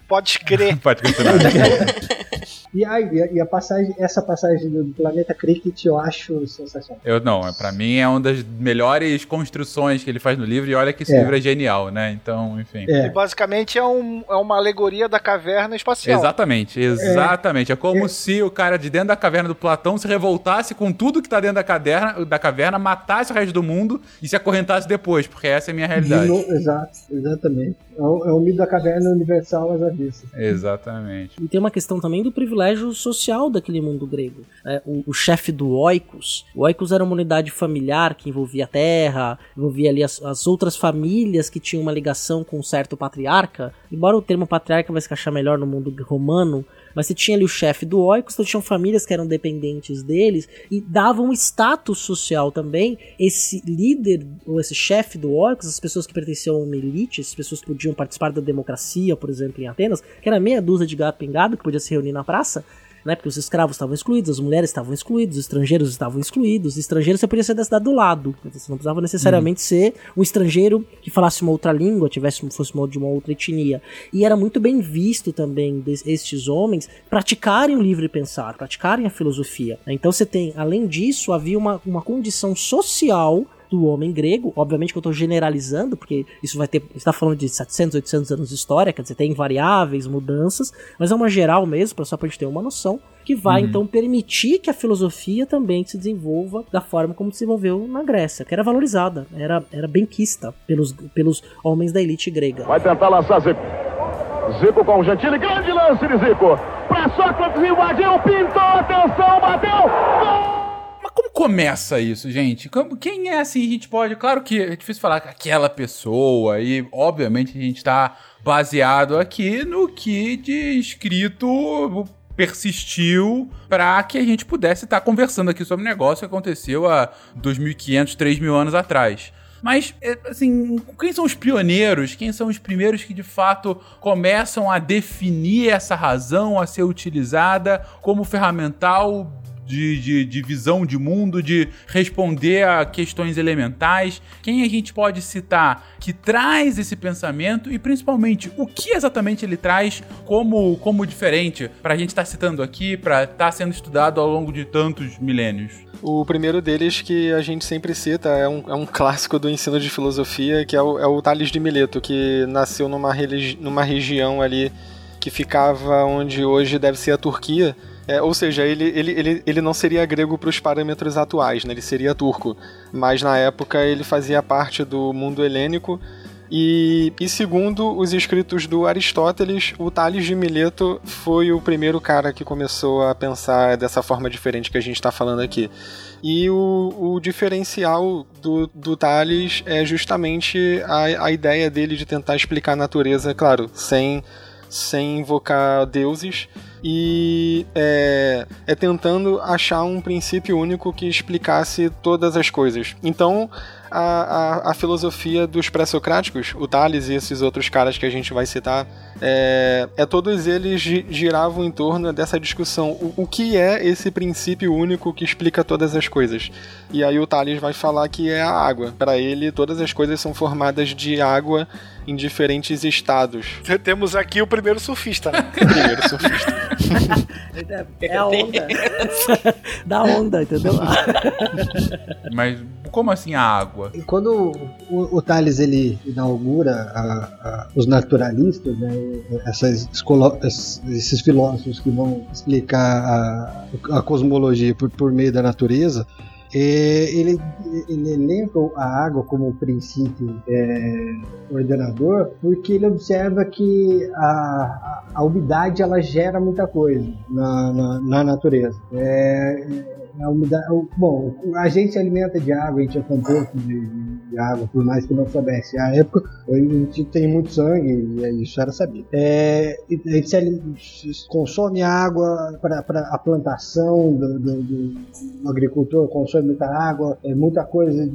Pode crer. Pode continuar. E, a, e a passagem, essa passagem do Planeta Cricket eu acho sensacional. Eu não, para mim é uma das melhores construções que ele faz no livro e olha que esse É. livro é genial, né? Então, enfim. É. E basicamente é, um, é uma alegoria da caverna espacial. Exatamente, exatamente. É, como se o cara de dentro da caverna do Platão se revoltasse com tudo que tá dentro da caverna, da caverna matasse o resto do mundo e se acorrentasse depois, porque essa é a minha realidade. De no- exato, exatamente. É o, é o mito da caverna universal às avessas. Exatamente. E tem uma questão também do privilégio social daquele mundo grego. né? o, o chefe do Oikos, o Oikos era uma unidade familiar que envolvia a terra, envolvia ali as, as outras famílias que tinham uma ligação com um certo patriarca. Embora o termo patriarca vai se encaixar melhor no mundo romano, mas você tinha ali o chefe do Oikos, então tinham famílias que eram dependentes deles e davam status social também. Esse líder, ou esse chefe do Oikos, as pessoas que pertenciam a uma elite, as pessoas que podiam participar da democracia, por exemplo, em Atenas, que era meia dúzia de gato pingado que podia se reunir na praça, né? Porque os escravos estavam excluídos, as mulheres estavam excluídas, os estrangeiros estavam excluídos. Os estrangeiros você podia ser da cidade do lado. Você não precisava necessariamente ser um estrangeiro que falasse uma outra língua, tivesse fosse de uma outra etnia. E era muito bem visto também estes homens praticarem o livre pensar, praticarem a filosofia. né? Então você tem, além disso, havia uma, uma condição social do homem grego, obviamente que eu estou generalizando, porque isso vai ter, está falando de 700, 800 anos de história, quer dizer, tem variáveis, mudanças, mas é uma geral mesmo, pra- só pra gente ter uma noção, que vai Uhum. então permitir que a filosofia também se desenvolva da forma como se desenvolveu na Grécia, que era valorizada, era, era benquista pelos, pelos homens da elite grega. Vai tentar lançar Zico. Zico com o Gentili, grande lance de Zico. Pra Sócrates invadiu, pintou, atenção, bateu. Gol! Começa isso, gente? Quem é assim? A gente pode. Claro que é difícil falar que aquela pessoa, e obviamente a gente tá baseado aqui no que de escrito persistiu para que a gente pudesse estar conversando aqui sobre um negócio que aconteceu há 2.500, 3.000 anos atrás. Mas, é, assim, quem são os pioneiros? Quem são os primeiros que de fato começam a definir essa razão a ser utilizada como ferramental de, de, de visão de mundo, de responder a questões elementais. Quem a gente pode citar que traz esse pensamento e principalmente o que exatamente ele traz como, como diferente para a gente estar citando aqui, para estar sendo estudado ao longo de tantos milênios? O primeiro deles que a gente sempre cita é um, é um clássico do ensino de filosofia, que é o, é o Tales de Mileto, que nasceu numa, numa região ali que ficava onde hoje deve ser a Turquia. É, ou seja, ele, ele, ele, ele não seria grego para os parâmetros atuais, né? ele seria turco. Mas na época ele fazia parte do mundo helênico. E, e segundo os escritos do Aristóteles, o Tales de Mileto foi o primeiro cara que começou a pensar dessa forma diferente que a gente está falando aqui. E o, o diferencial do, do Tales é justamente a, a ideia dele de tentar explicar a natureza, claro, sem, sem invocar deuses, e é, é tentando achar um princípio único que explicasse todas as coisas. Então, a, a, a filosofia dos pré-socráticos, o Tales e esses outros caras que a gente vai citar, é, é todos eles gi- giravam em torno dessa discussão. O, o que é esse princípio único que explica todas as coisas? E aí o Tales vai falar que é a água. Para ele, todas as coisas são formadas de água em diferentes estados. Temos aqui o primeiro surfista, né? Primeiro surfista. É a onda. da onda, entendeu? Mas como assim a água? E quando o, o Tales ele inaugura a- a- os naturalistas, né, essas escola- es- esses filósofos que vão explicar a, a cosmologia por, por meio da natureza, ele, ele elenca a água como princípio é, ordenador porque ele observa que a, a, a umidade ela gera muita coisa na, na, na natureza. É, a umidade, bom, a gente se alimenta de água, a gente é composto de, de água, por mais que não soubesse. A época a gente tem muito sangue e isso era sabido. É, a gente consome água para a plantação do, do, do, agricultor, consome muita água, é muita coisa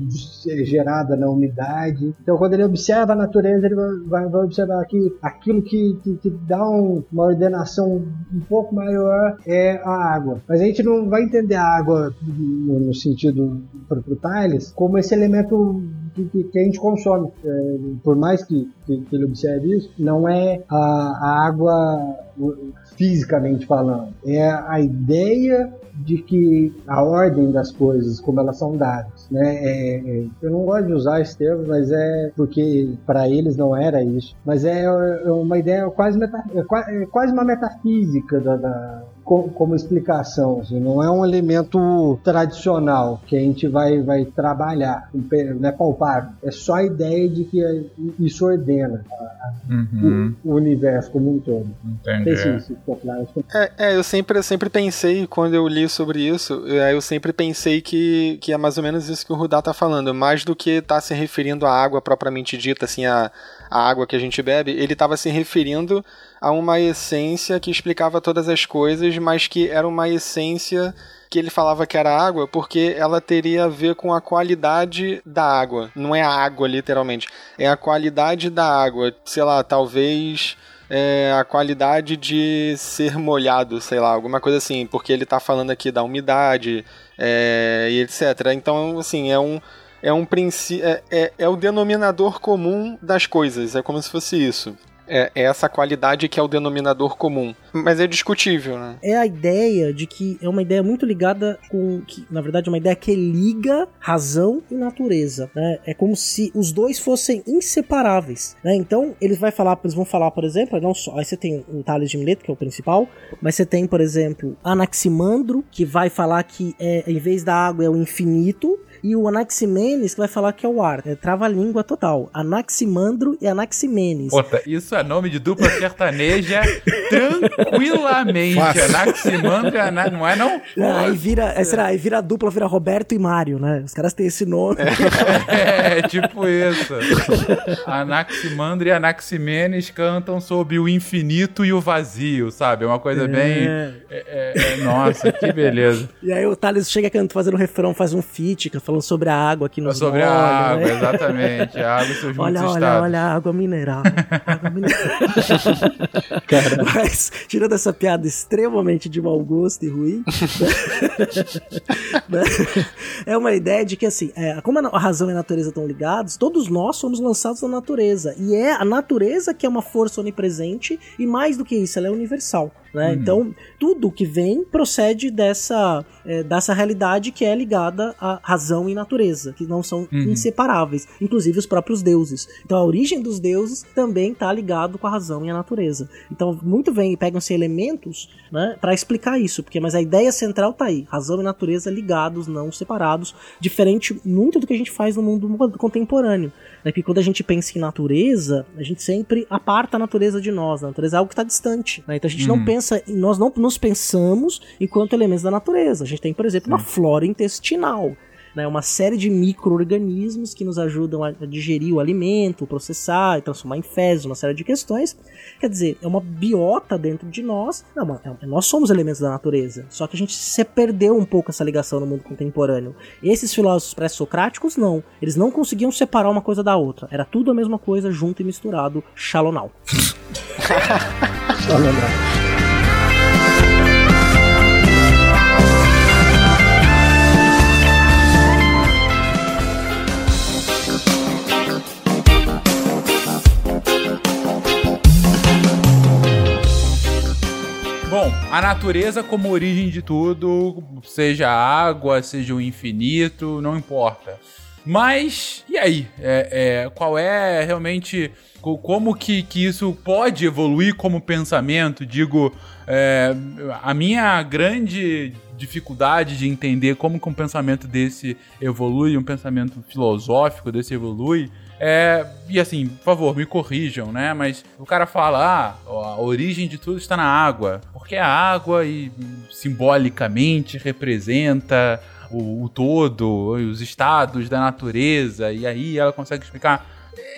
gerada na umidade. Então, quando ele observa a natureza, ele vai, vai observar que aquilo que, que, que dá um, uma ordenação um pouco maior é a água. Mas a gente não vai entender a água no, no sentido para o Thales como esse elemento que, que, a gente consome. É, por mais que, que, ele observe isso, não é a, a água fisicamente falando, é a ideia de que a ordem das coisas, como elas são dadas, né? É, é, eu não gosto de usar esse termo, mas é porque para eles não era isso. Mas é, é uma ideia quase, meta, é, é quase uma metafísica da, da como explicação, assim, não é um elemento tradicional que a gente vai, vai trabalhar, não é palpável, é só a ideia de que isso ordena uhum. o, o, universo como um todo. Entendi. É, é, eu sempre, eu sempre pensei, quando eu li sobre isso, eu sempre pensei que, que é mais ou menos isso que o Rudá tá falando, mais do que tá se referindo à água propriamente dita, assim, a, a água que a gente bebe, ele estava se referindo a uma essência que explicava todas as coisas, mas que era uma essência que ele falava que era água porque ela teria a ver com a qualidade da água. Não é a água, literalmente. É a qualidade da água. Sei lá, talvez. É, a qualidade de ser molhado, sei lá, alguma coisa assim, porque ele está falando aqui da umidade é, e etc. Então, assim, é um, é um princípio. É, é, é, o denominador comum das coisas, é como se fosse isso é, é, essa qualidade que é o denominador comum. Mas é discutível, né? É a ideia de que é uma ideia muito ligada com. Que, na verdade, é uma ideia que liga razão e natureza. Né? É como se os dois fossem inseparáveis. Né? Então, eles, vai falar, eles vão falar, por exemplo, não só. Aí você tem o Tales de Mileto, que é o principal, mas você tem, por exemplo, Anaximandro, que vai falar que é, em vez da água é o infinito, e o Anaximenes que vai falar que é o ar. É trava-língua total. Anaximandro e Anaximenes. Puta, isso é nome de dupla sertaneja tranquilamente. Fácil. Anaximandro e Anax... Não é não? Aí vira, é, será, aí vira a dupla, vira Roberto e Mário, né? Os caras têm esse nome. É, é tipo isso. Anaximandro e Anaximenes cantam sobre o infinito e o vazio, sabe? É uma coisa é. bem... É, é, é, nossa, que beleza. E aí o Thales chega cantando, fazendo o refrão, faz um feat, falando sobre a água aqui no Sobre a água, né? exatamente. A água e seus olha, olha, estados. olha, água mineral. água mineral. Mas, tirando essa piada extremamente de mau gosto e ruim, né? é uma ideia de que, assim, é, como a razão e a natureza estão ligados, todos nós somos lançados na natureza. E é a natureza que é uma força onipresente, e mais do que isso, ela é universal. Né? Uhum. Então, tudo que vem procede dessa, é, dessa realidade que é ligada à razão e natureza, que não são uhum. inseparáveis, inclusive os próprios deuses. Então, a origem dos deuses também está ligado com a razão e a natureza. Então, muito vem e pegam-se elementos né, para explicar isso, porque mas a ideia central está aí: razão e natureza ligados, não separados, diferente muito do que a gente faz no mundo contemporâneo. Né? Porque quando a gente pensa em natureza, a gente sempre aparta a natureza de nós. A natureza é algo que está distante. Né? Então, a gente uhum. não pensa pensa, nós não nos pensamos enquanto elementos da natureza. A gente tem, por exemplo, uma flora intestinal né, uma série de micro-organismos que nos ajudam a digerir o alimento, processar e transformar em fezes, uma série de questões. Quer dizer, é uma biota dentro de nós. Não, é, nós somos elementos da natureza. Só que a gente se perdeu um pouco essa ligação no mundo contemporâneo. Esses filósofos pré-socráticos, não. Eles não conseguiam separar uma coisa da outra. Era tudo a mesma coisa, junto e misturado. Shalonal. Shalonal. Bom, a natureza como origem de tudo, seja água, seja o infinito, não importa. Mas, e aí? É, é, qual é realmente. Como que, que isso pode evoluir como pensamento? Digo, é, a minha grande dificuldade de entender como que um pensamento desse evolui, um pensamento filosófico desse evolui, É, e assim, por favor, me corrijam, né? Mas o cara fala, ah, a origem de tudo está na água. Porque a água e simbolicamente representa o, o todo, os estados da natureza, e aí ela consegue explicar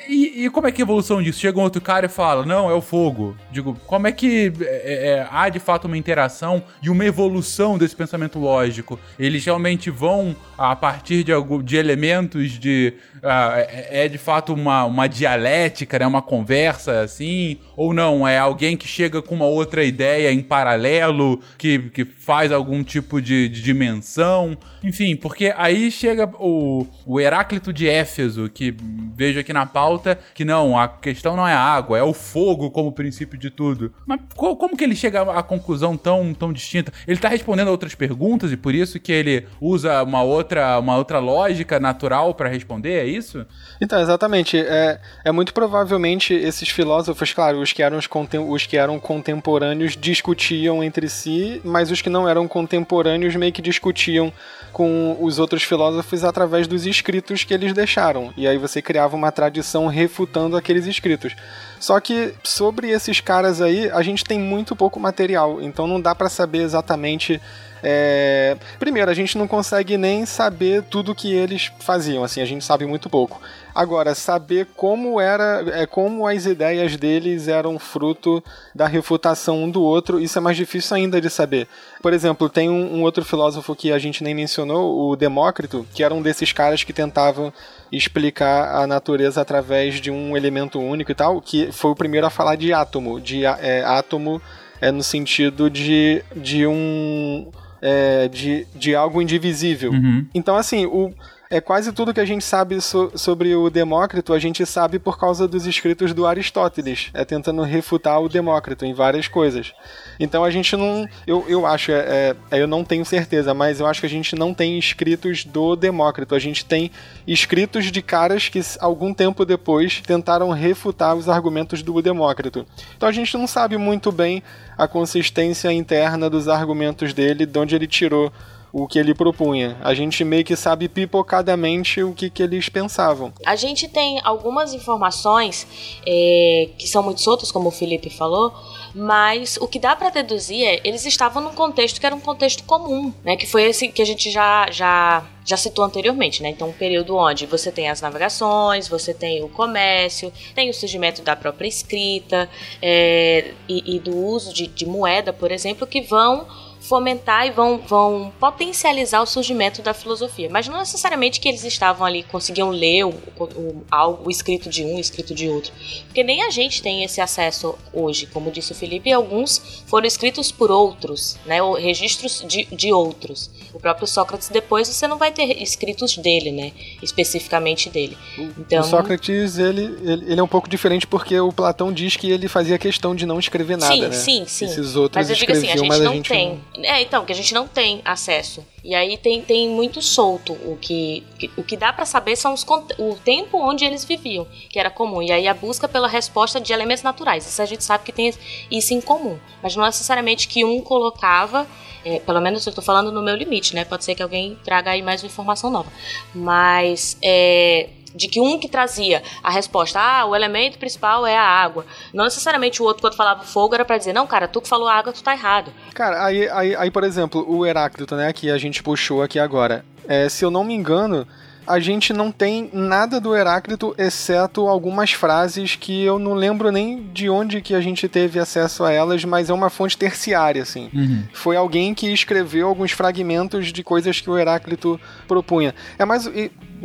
e, e, como é que é a evolução disso? Chega um outro cara e fala, não, é o fogo. Digo, como é que é, é, há de fato uma interação e uma evolução desse pensamento lógico? Eles realmente vão, a partir de, de elementos de. Uh, é, é, de fato uma, uma dialética, né? uma conversa assim? Ou não? É alguém que chega com uma outra ideia em paralelo, que, que faz algum tipo de, de dimensão? Enfim, porque aí chega o, o Heráclito de Éfeso, que vejo aqui na pauta que não, a questão não é a água, é o fogo como princípio de tudo. Mas como que ele chega a conclusão tão, tão distinta? Ele está respondendo a outras perguntas e por isso que ele usa uma outra, uma outra lógica natural para responder, é isso? Então, exatamente. É, é muito provavelmente esses filósofos, claro, os que, eram os, os que eram contemporâneos discutiam entre si, mas os que não eram contemporâneos meio que discutiam com os outros filósofos através dos escritos que eles deixaram. E aí você criava uma tradição refutando aqueles escritos. Só que sobre esses caras aí, a gente tem muito pouco material, então não dá para saber exatamente é... Primeiro, a gente não consegue nem saber tudo que eles faziam, assim, a gente sabe muito pouco. Agora, saber como era, é, como as ideias deles eram fruto da refutação um do outro, isso é mais difícil ainda de saber. Por exemplo, tem um, um outro filósofo que a gente nem mencionou, o Demócrito, que era um desses caras que tentavam explicar a natureza através de um elemento único e tal, que foi o primeiro a falar de átomo, de é, átomo é no sentido de, de um é, de, de algo indivisível. Uhum. Então, assim, o, é quase tudo que a gente sabe so, sobre o Demócrito, a gente sabe por causa dos escritos do Aristóteles, é tentando refutar o Demócrito em várias coisas. Então a gente não. Eu, eu acho, é, é, eu não tenho certeza, mas eu acho que a gente não tem escritos do Demócrito. A gente tem escritos de caras que, algum tempo depois, tentaram refutar os argumentos do Demócrito. Então a gente não sabe muito bem a consistência interna dos argumentos dele, de onde ele tirou o que ele propunha. A gente meio que sabe pipocadamente o que, que eles pensavam. A gente tem algumas informações é, que são muito soltas, como o Felipe falou, mas o que dá para deduzir é eles estavam num contexto que era um contexto comum, né? Que foi esse que a gente já já já citou anteriormente, né? Então, um período onde você tem as navegações, você tem o comércio, tem o surgimento da própria escrita é, e, e, do uso de, de moeda, por exemplo, que vão fomentar e vão, vão potencializar o surgimento da filosofia. Mas não necessariamente que eles estavam ali, conseguiam ler o, o, algo, o escrito de um, o escrito de outro. Porque nem a gente tem esse acesso hoje. Como disse o Felipe, alguns foram escritos por outros, né? Ou registros de, de outros. O próprio Sócrates, depois, você não vai ter escritos dele, né? Especificamente dele. Então... O Sócrates, ele, ele, ele, é um pouco diferente porque o Platão diz que ele fazia questão de não escrever nada, sim, né? Sim, sim, Esses outros Mas eu digo assim, a gente não a gente tem. Não... É, então, que a gente não tem acesso. E aí tem, tem muito solto. O que, o que dá para saber são os, o tempo onde eles viviam, que era comum. E aí a busca pela resposta de elementos naturais. Isso a gente sabe que tem isso em comum. Mas não necessariamente que um colocava. É, pelo menos eu tô falando no meu limite, né? Pode ser que alguém traga aí mais uma informação nova. Mas é, de que um que trazia a resposta, ah, o elemento principal é a água. Não necessariamente o outro, quando falava fogo, era para dizer, não, cara, tu que falou água, tu tá errado. Cara, aí, aí, aí por exemplo, o Heráclito, né, que a gente puxou aqui agora, é, se eu não me engano, a gente não tem nada do Heráclito, exceto algumas frases que eu não lembro nem de onde que a gente teve acesso a elas, mas é uma fonte terciária, assim. Uhum. Foi alguém que escreveu alguns fragmentos de coisas que o Heráclito propunha. É mais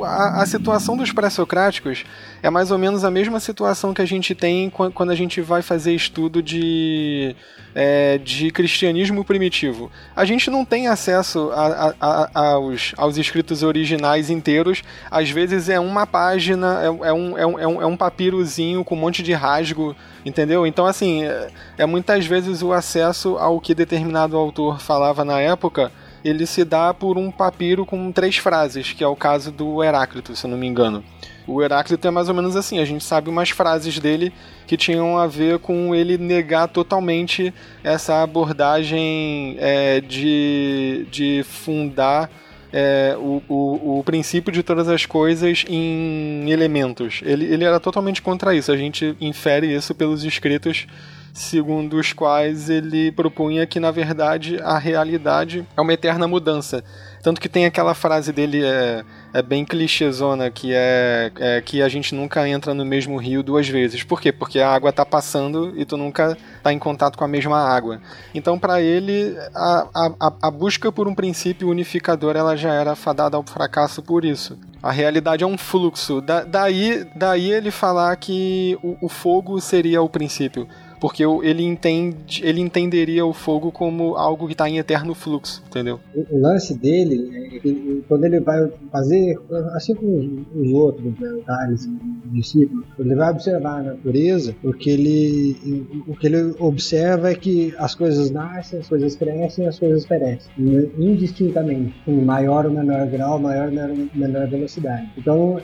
a, a situação dos pré-socráticos é mais ou menos a mesma situação que a gente tem quando a gente vai fazer estudo de, é, de cristianismo primitivo. A gente não tem acesso a, a, aos, aos escritos originais inteiros, às vezes é uma página, é, é, um, é, um, é, um, é um papirozinho com um monte de rasgo, entendeu? Então, assim, é, é muitas vezes o acesso ao que determinado autor falava na época ele se dá por um papiro com três frases, que é o caso do Heráclito, se eu não me engano. O Heráclito é mais ou menos assim, a gente sabe umas frases dele que tinham a ver com ele negar totalmente essa abordagem é, de, de fundar é, o, o, o, princípio de todas as coisas em elementos. Ele, ele era totalmente contra isso. A gente infere isso pelos escritos segundo os quais ele propunha que, na verdade, a realidade é uma eterna mudança. Tanto que tem aquela frase dele, é, é bem clichêzona, que é, é, que a gente nunca entra no mesmo rio duas vezes. Por quê? Porque a água tá passando e tu nunca tá em contato com a mesma água. Então, para ele, a, a, a busca por um princípio unificador ela já era fadada ao fracasso por isso. A realidade é um fluxo. Da, daí, daí ele falar que o, o fogo seria o princípio porque ele entende, ele entenderia o fogo como algo que está em eterno fluxo, entendeu? O, o lance dele é quando ele vai fazer, assim como os outros, né, Thales, discípulos, ele vai observar a natureza, o que ele, o que ele observa é que as coisas nascem, as coisas crescem, as coisas perecem, indistintamente, em maior ou menor grau, maior ou menor velocidade. Então,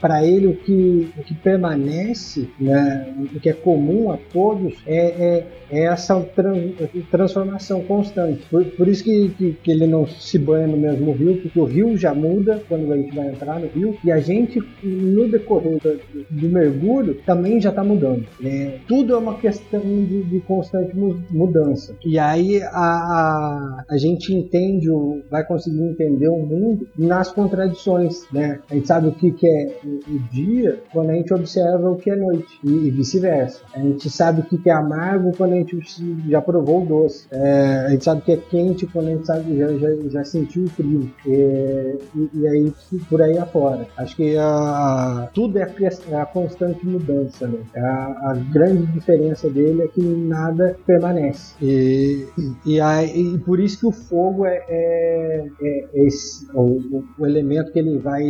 para ele o que, o que permanece, né, o que é comum a todos é, é, é essa trans, transformação constante. Por, por isso que, que, que, ele não se banha no mesmo rio, porque o rio já muda quando a gente vai entrar no rio, e a gente, no decorrer do, do mergulho, também já está mudando. É, tudo é uma questão de, de, constante mudança. E aí a, a, a gente entende, o, vai conseguir entender o mundo nas contradições. Né? A gente sabe o que, que é o, o dia quando a gente observa o que é noite, e, e vice-versa. A gente sabe o que, que é amargo quando a gente já provou o doce. É, a gente sabe que é quente quando a gente sabe, já, já, já sentiu o frio. É, e, e, aí, por aí afora. Acho que a, tudo é a, é a constante mudança. Né? A, a, grande diferença dele é que nada permanece. E, e, e por isso que o fogo é, é, é esse, o, o elemento que ele vai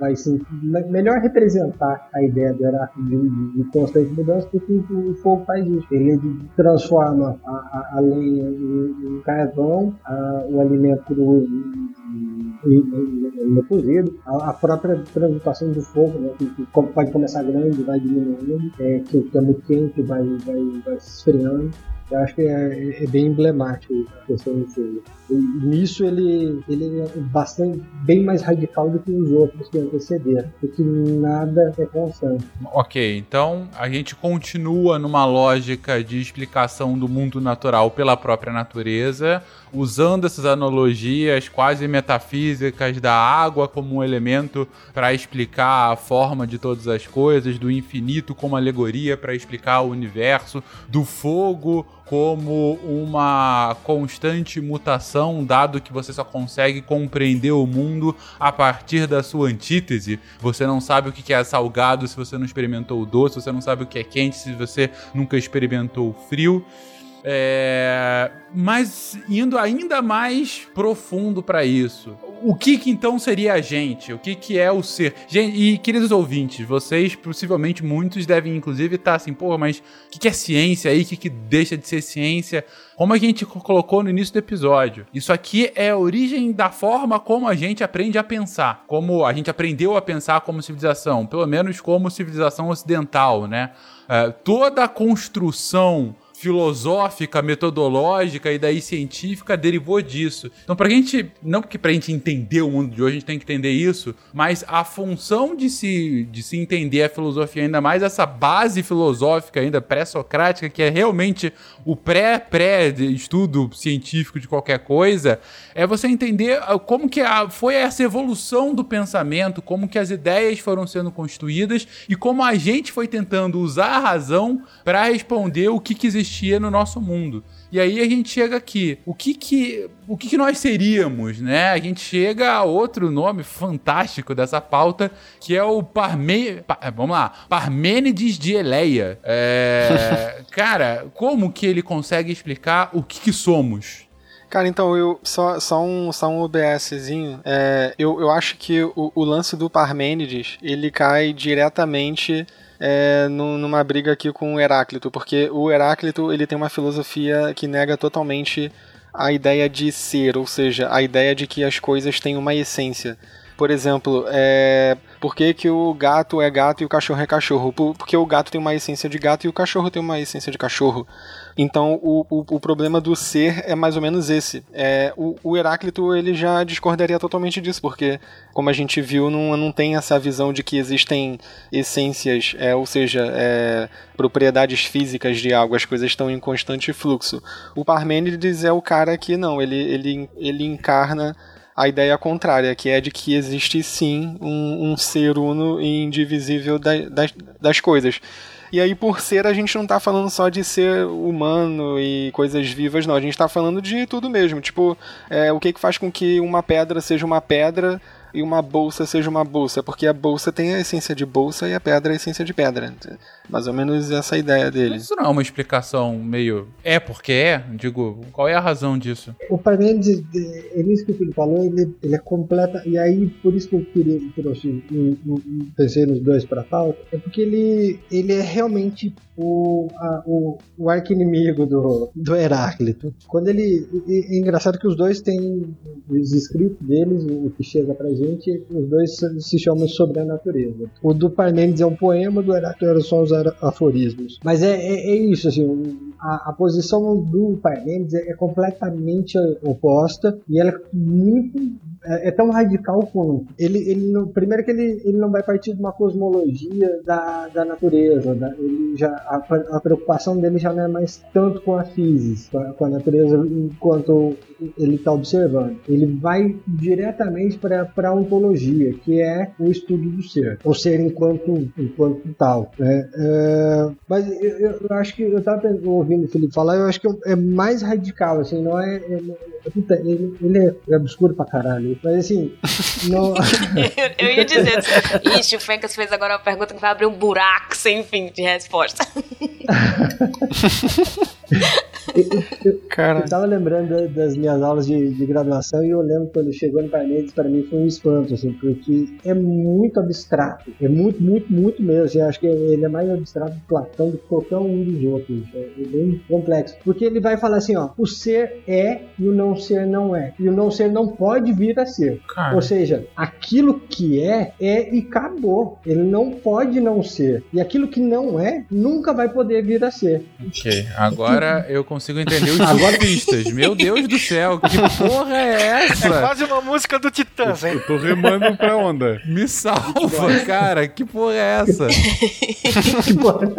vai sim, melhor representar a ideia do Heráclito de, de, constante mudança, porque o, o, fogo faz isso. Ele transforma a, a, a lenha em, em carvão, a, o alimento cru no cozido, a, a, própria transmutação do fogo, né, que, que, pode começar grande, vai diminuindo, é, que, que é muito quente, vai, vai, vai se esfriando. Eu acho que é, é bem emblemático a questão do fogo. E nisso ele, ele é bastante, bem mais radical do que os outros que antecederam, porque nada é constante. Ok, então a gente continua numa lógica de explicação do mundo natural pela própria natureza, usando essas analogias quase metafísicas da água como um elemento para explicar a forma de todas as coisas, do infinito como alegoria para explicar o universo, do fogo como uma constante mutação, dado que você só consegue compreender o mundo a partir da sua antítese. Você não sabe o que é salgado se você não experimentou o doce, você não sabe o que é quente se você nunca experimentou o frio. É... Mas indo ainda mais profundo para isso, o que, que então seria a gente? O que, que é o ser? Gente, e queridos ouvintes, vocês possivelmente muitos devem inclusive estar tá assim, pô, mas o que, que é ciência aí? O que, que deixa de ser ciência? Como a gente colocou no início do episódio, isso aqui é a origem da forma como a gente aprende a pensar, como a gente aprendeu a pensar como civilização, pelo menos como civilização ocidental, né? É, toda a construção filosófica, metodológica e daí científica derivou disso. Então, pra gente, não que pra gente entender o mundo de hoje, a gente tem que entender isso, mas a função de se, de se entender a filosofia, ainda mais essa base filosófica ainda pré-socrática, que é realmente o pré-pré-estudo científico de qualquer coisa, é você entender ah, como que a, foi essa evolução do pensamento, como que as ideias foram sendo constituídas e como a gente foi tentando usar a razão para responder o que, que existia existia no nosso mundo. E aí a gente chega aqui. O que que, o que, que nós seríamos, né? A gente chega a outro nome fantástico dessa pauta, que é o Parme... Pa... Vamos lá. Parmênides de Eleia. É... Cara, como que ele consegue explicar o que, que somos? Cara, então, eu só, só, um, só um OBSzinho. É, eu, eu acho que o, o lance do Parmênides, ele cai diretamente é, numa briga aqui com o Heráclito, porque o Heráclito ele tem uma filosofia que nega totalmente a ideia de ser, ou seja, a ideia de que as coisas têm uma essência. Por exemplo, é... por que, que o gato é gato e o cachorro é cachorro? Porque o gato tem uma essência de gato e o cachorro tem uma essência de cachorro. Então o, o, o, problema do ser é mais ou menos esse. É, o, o, Heráclito ele já discordaria totalmente disso, porque, como a gente viu, não, não tem essa visão de que existem essências, é, ou seja, é, propriedades físicas de algo, as coisas estão em constante fluxo. O Parmênides é o cara que não, ele, ele, ele encarna a ideia contrária, que é de que existe sim um, um ser uno e indivisível da, das, das coisas. E aí, por ser, a gente não tá falando só de ser humano e coisas vivas, não. A gente tá falando de tudo mesmo. Tipo, é, o que, que faz com que uma pedra seja uma pedra e uma bolsa seja uma bolsa, porque a bolsa tem a essência de bolsa e a pedra a essência de pedra. Mais ou menos essa ideia dele. Isso não é uma explicação meio. É porque é? Digo, qual é a razão disso? O Parmênides, é isso que ele falou, ele, ele é completa. E aí, por isso que eu queria trouxe, pensei nos dois para pauta, é porque ele, ele é realmente o, a, o, o arqui-inimigo do, do Heráclito. Quando ele. É engraçado que os dois têm os escritos deles, o que chega pra gente, os dois se chamam sobre a natureza. O do Parmênides é um poema, do Heráclito são os aforismos. Mas é, é, é isso, assim, a, a, posição do Parmênides é, é, completamente oposta e ela é muito. É, é, tão radical quanto. Ele, ele não, primeiro que ele, ele não vai partir de uma cosmologia da, da natureza. Da, ele já, a, a preocupação dele já não é mais tanto com a física, com a, com a natureza, enquanto ele está observando. Ele vai diretamente para a ontologia, que é o estudo do ser, o ser enquanto, enquanto tal. Né? É, mas eu, eu, acho que eu estava ouvindo o Felipe falar, eu acho que é mais radical, assim, não é. é, é ele, ele, é obscuro pra caralho, mas assim. Não... eu, eu ia dizer, ixi, o Fencas fez agora uma pergunta que vai abrir um buraco sem fim de resposta. Cara. Eu tava lembrando das minhas aulas de, de graduação e eu lembro quando chegou no Parmenides, para mim foi um espanto, assim, porque é muito abstrato. É muito, muito, muito mesmo. Assim, acho que ele é mais abstrato do Platão do que qualquer um dos outros. É, é bem complexo. Porque ele vai falar assim, ó, o ser é e o não ser não é. E o não ser não pode vir a ser. Cara. Ou seja, aquilo que é, é e acabou. Ele não pode não ser. E aquilo que não é, nunca vai poder vir a ser. Ok, agora eu consigo entender os Agora... Meu Deus do céu, que porra é essa? É quase uma música do Titãs, hein? Eu tô remando pra onda. Me salva, cara. Que porra é essa? que porra?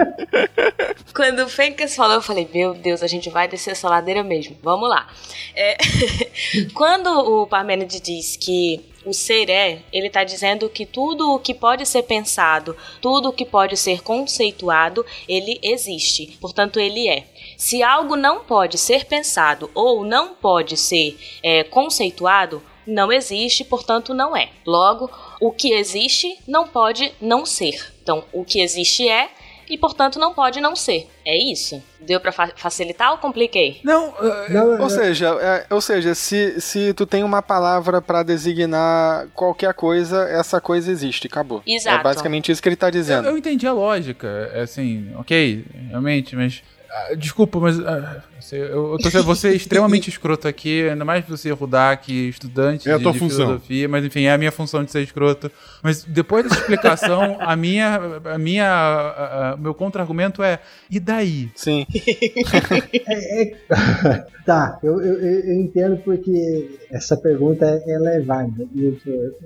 Quando o Fencas falou, eu falei, meu Deus, a gente vai descer essa ladeira mesmo. Vamos lá. É... Quando o Parmênides diz que o ser é, ele está dizendo que tudo o que pode ser pensado, tudo o que pode ser conceituado, ele existe. Portanto, ele é. Se algo não pode ser pensado ou não pode ser é, conceituado, não existe, portanto, não é. Logo, o que existe não pode não ser. Então, o que existe é e, portanto, não pode não ser. É isso? Deu para fa facilitar ou compliquei? Não, uh, ou seja, é, ou seja, se, se tu tem uma palavra para designar qualquer coisa, essa coisa existe, acabou. É Exato. É basicamente isso que ele tá dizendo. Eu, eu entendi a lógica, é assim, ok, realmente, mas desculpa, mas uh, eu, eu tô sendo você extremamente escroto aqui, ainda mais você, Rudak, estudante é de, de filosofia, mas enfim, é a minha função de ser escroto. Mas depois dessa explicação, a minha, a minha, a, a, meu contra-argumento é, e daí? Sim. é, é, tá, eu, eu, eu, entendo porque essa pergunta ela é válida.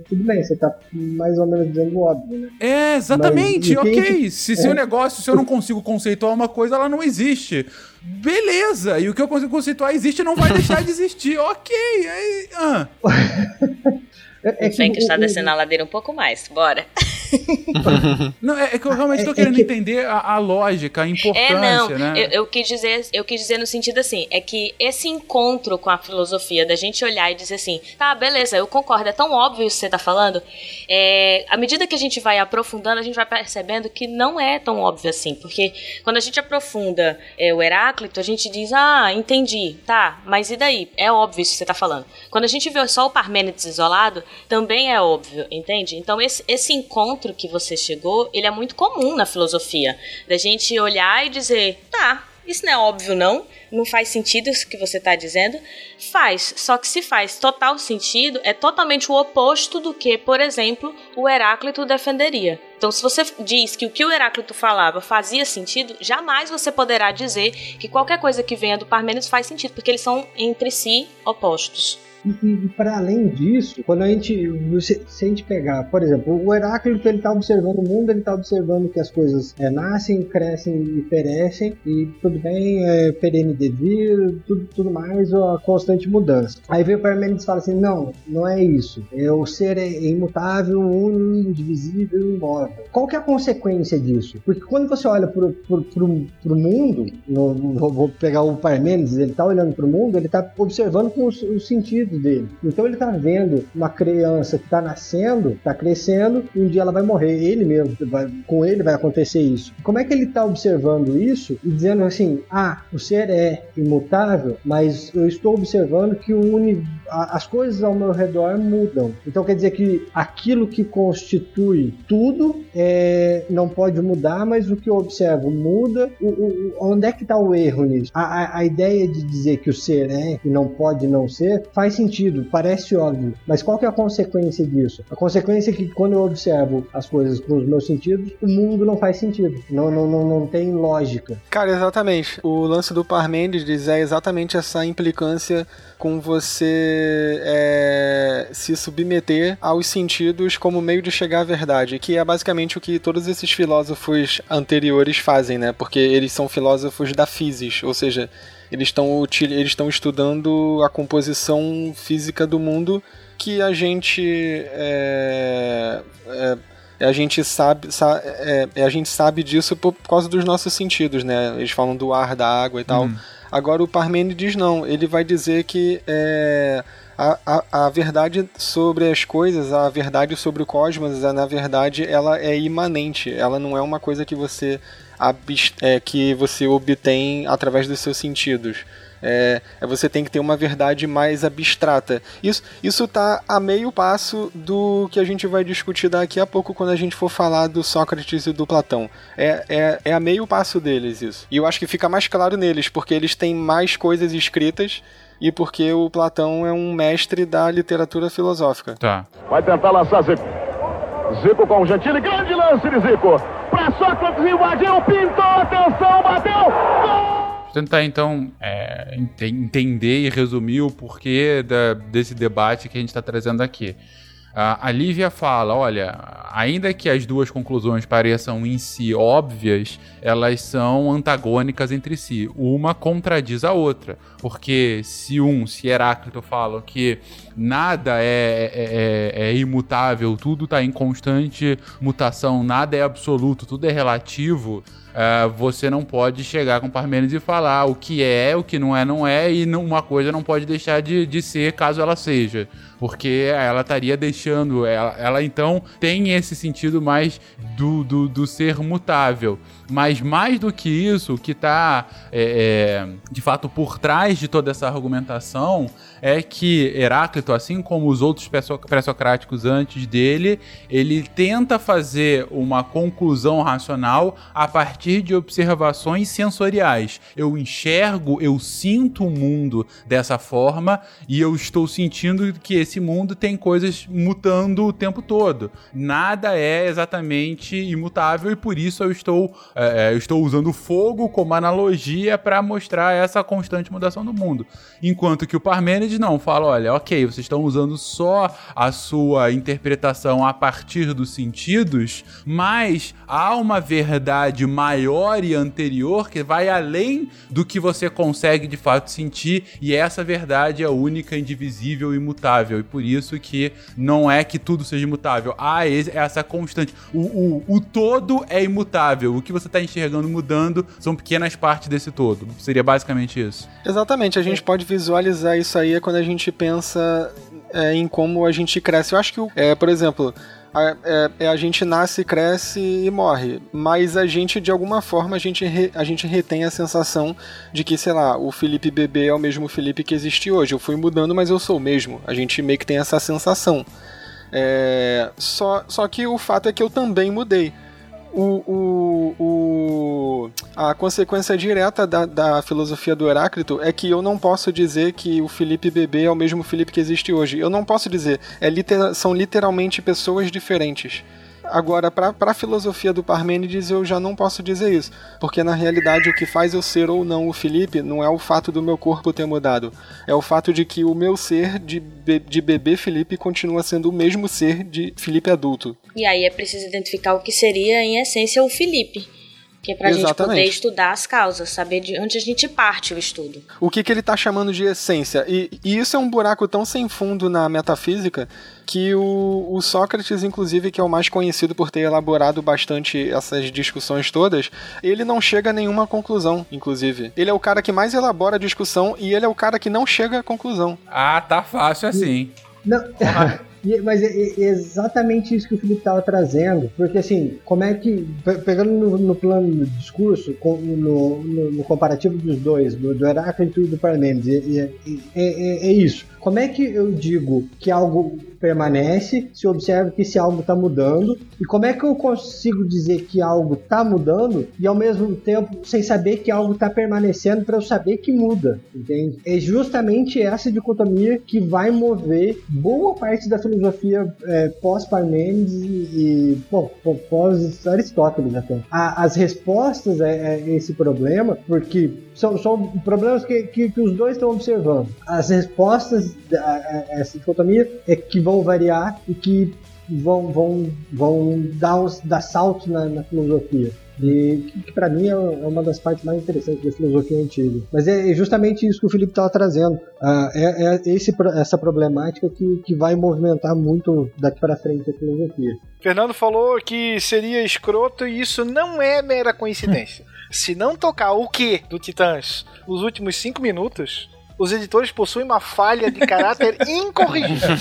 Tudo bem, você tá mais ou menos dizendo óbvio, né? É, exatamente, mas, ok. Se seu é. negócio, se eu não consigo conceituar uma coisa, ela não existe existe. Beleza! E o que eu consigo conceituar existe não vai deixar de existir. ok. Aí, ah. É, é que, que está descendo a ladeira um pouco mais. Bora. não, é, é, que eu realmente estou é, é, querendo que... entender a, a, lógica, a importância, é, não, né? Eu, eu, quis dizer, eu quis dizer no sentido assim, é que esse encontro com a filosofia, da gente olhar e dizer assim, tá, beleza, eu concordo, é tão óbvio isso que você está falando. É, à medida que a gente vai aprofundando, a gente vai percebendo que não é tão óbvio assim, porque quando a gente aprofunda é, o Heráclito, a gente diz, ah, entendi, tá, mas e daí? É óbvio isso que você está falando. Quando a gente vê só o Parmênides isolado, também é óbvio, entende? Então esse, esse encontro que você chegou, ele é muito comum na filosofia. Da gente olhar e dizer, tá, Isso não é óbvio, não? Não faz sentido isso que você está dizendo? Faz, só que se faz total sentido, é totalmente o oposto do que, por exemplo, o Heráclito defenderia. Então, se você diz que o que o Heráclito falava fazia sentido, jamais você poderá dizer que qualquer coisa que venha do Parmênides faz sentido, porque eles são entre si opostos. E, para além disso, quando a gente, se, se, a gente pegar, por exemplo, o Heráclito ele está observando o mundo, ele está observando que as coisas é, nascem, crescem e perecem e tudo bem, é perene devir, tudo, tudo mais, a constante mudança. Aí vem o Parmênides e fala assim, não, não é isso. É, o ser é imutável, único, indivisível, imóvel. Qual que é a consequência disso? Porque quando você olha para o mundo, vou pegar o Parmênides, ele está olhando para o mundo, ele está observando com os, os sentidos dele. Então ele tá vendo uma criança que tá nascendo, tá crescendo, e um dia ela vai morrer. Ele mesmo, vai, com ele vai acontecer isso. Como é que ele tá observando isso e dizendo assim: ah, o ser é imutável, mas eu estou observando que o uni, as coisas ao meu redor mudam. Então quer dizer que aquilo que constitui tudo é, não pode mudar, mas o que eu observo muda. O, o, onde é que está o erro nisso? A, a, a ideia de dizer que o ser é e não pode não ser faz sentido sentido, parece óbvio, mas qual que é a consequência disso? A consequência é que quando eu observo as coisas com os meus sentidos, o mundo não faz sentido, não, não, não, não tem lógica. Cara, exatamente. O lance do Parmênides é exatamente essa implicância com você é, se submeter aos sentidos como meio de chegar à verdade, que é basicamente o que todos esses filósofos anteriores fazem, né? Porque eles são filósofos da physis, ou seja, eles estão eles estão estudando a composição física do mundo que a gente é, é, a gente sabe, é, é, a gente sabe disso por, por, causa dos nossos sentidos, né? Eles falam do ar, da água e tal. Uhum. Agora o Parmênides não, ele vai dizer que é, a, a, a, verdade sobre as coisas, a verdade sobre o cosmos, na verdade, ela é imanente. Ela não é uma coisa que você é, que você obtém através dos seus sentidos. É, é, você tem que ter uma verdade mais abstrata. Isso isso está a meio passo do que a gente vai discutir daqui a pouco quando a gente for falar do Sócrates e do Platão. É, é, é a meio passo deles isso. E eu acho que fica mais claro neles, porque eles têm mais coisas escritas e porque o Platão é um mestre da literatura filosófica. Tá. Vai tentar lançar Zico. Zico com o Gentili, grande lance de Zico para Sócrates, invadiu, pintou, atenção, bateu, gol! tentar então é, ent entender e resumir o porquê da, desse debate que a gente está trazendo aqui. A Lívia fala: olha, ainda que as duas conclusões pareçam em si óbvias, elas são antagônicas entre si. Uma contradiz a outra. Porque se um, se Heráclito fala que nada é, é, é, é imutável, tudo está em constante mutação, nada é absoluto, tudo é relativo. Uh, você não pode chegar com Parmênides e falar o que é, o que não é, não é, e não, uma coisa não pode deixar de, de ser caso ela seja. Porque ela estaria deixando. Ela, ela então tem esse sentido mais do, do, do ser mutável. Mas mais do que isso, o que está é, é, de fato por trás de toda essa argumentação é que Heráclito, assim como os outros pré-socráticos antes dele, ele tenta fazer uma conclusão racional a partir de observações sensoriais. Eu enxergo, eu sinto o mundo dessa forma e eu estou sentindo que esse mundo tem coisas mutando o tempo todo. Nada é exatamente imutável e por isso eu estou, é, é eu estou usando fogo como analogia para mostrar essa constante mudação do mundo. Enquanto que o Parmênides não, fala, olha, ok, vocês estão usando só a sua interpretação a partir dos sentidos, mas há uma verdade maior e anterior que vai além do que você consegue de fato sentir, e essa verdade é única, indivisível e imutável, e por isso que não é que tudo seja imutável, há essa constante. O, o, o todo é imutável, o que você está enxergando mudando são pequenas partes desse todo. Seria basicamente isso. Exatamente, a gente pode visualizar isso aí quando a gente pensa é, em como a gente cresce. Eu acho que, é, por exemplo, a, é, é, a gente nasce, cresce e morre. Mas a gente, de alguma forma, a gente, re, a gente retém a sensação de que, sei lá, o Felipe bebê é o mesmo Felipe que existe hoje. Eu fui mudando, mas eu sou o mesmo. A gente meio que tem essa sensação. É, só, só que o fato é que eu também mudei. O, o, o a consequência direta da, da filosofia do Heráclito é que eu não posso dizer que o Felipe bebê é o mesmo Felipe que existe hoje. Eu não posso dizer. É são literalmente pessoas diferentes. Agora, para a filosofia do Parmênides, eu já não posso dizer isso, porque na realidade o que faz eu ser ou não o Felipe não é o fato do meu corpo ter mudado, é o fato de que o meu ser de, be de bebê Felipe continua sendo o mesmo ser de Felipe adulto. E aí é preciso identificar o que seria, em essência, o Felipe. Que é pra Exatamente. gente poder estudar as causas, saber de onde a gente parte o estudo. O que, que ele está chamando de essência. E, e, isso é um buraco tão sem fundo na metafísica que o, o, Sócrates, inclusive, que é o mais conhecido por ter elaborado bastante essas discussões todas, ele não chega a nenhuma conclusão, inclusive. Ele é o cara que mais elabora a discussão e ele é o cara que não chega à conclusão. Ah, tá fácil assim. Não. Mas é, é, exatamente isso que o Felipe estava trazendo, porque assim, como é que, pegando no, no plano do discurso, no, no, no, comparativo dos dois, do, do Heráclito e do Parmênides, é, é, é isso. Como é que eu digo que algo permanece se eu observo que esse algo está mudando? E como é que eu consigo dizer que algo está mudando e ao mesmo tempo sem saber que algo está permanecendo para eu saber que muda? Entende? É justamente essa dicotomia que vai mover boa parte da filosofia é, pós-Parmênides e, pós-Aristóteles até. as respostas a, a esse problema, porque são, são problemas que, que, que, os dois estão observando. As respostas a, essa dicotomia é que vão variar e que vão, vão, vão dar, os, dar saltos na, na filosofia. E que, que para mim é, é uma das partes mais interessantes da filosofia antiga. Mas é justamente isso que o Felipe estava trazendo. Uh, é, é esse, essa problemática que, que vai movimentar muito daqui para frente a filosofia. Fernando falou que seria escroto e isso não é mera coincidência. Se não tocar o que do Titãs nos últimos cinco minutos, os editores possuem uma falha de caráter incorrigível.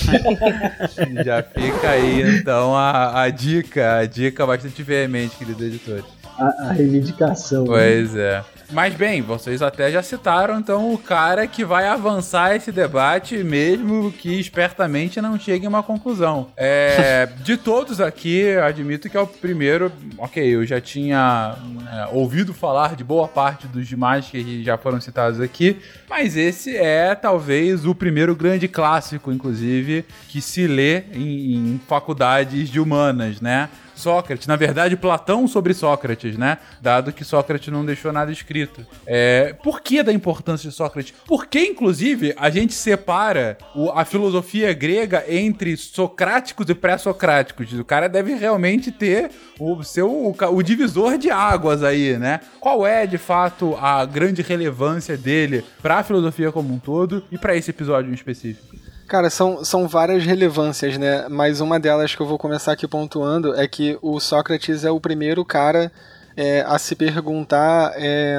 Já fica aí, então, a, a dica, a dica bastante veemente, queridos editores. A, a reivindicação. Né? Pois né? é. Mas bem, vocês até já citaram então o cara que vai avançar esse debate, mesmo que espertamente não chegue a uma conclusão. É, de todos aqui, admito que é o primeiro. Ok, eu já tinha é, ouvido falar de boa parte dos demais que já foram citados aqui, mas esse é talvez o primeiro grande clássico, inclusive, que se lê em, em faculdades de humanas, né? Sócrates, na verdade, Platão sobre Sócrates, né? Dado que Sócrates não deixou nada escrito. É, por que da importância de Sócrates? Porque, inclusive, a gente separa o, a filosofia grega entre socráticos e pré-socráticos. O cara deve realmente ter o seu o, o divisor de águas aí, né? Qual é, de fato, a grande relevância dele para a filosofia como um todo e para esse episódio em específico? Cara, são, são várias relevâncias, né? Mas uma delas que eu vou começar aqui pontuando é que o Sócrates é o primeiro cara é, a se perguntar. É,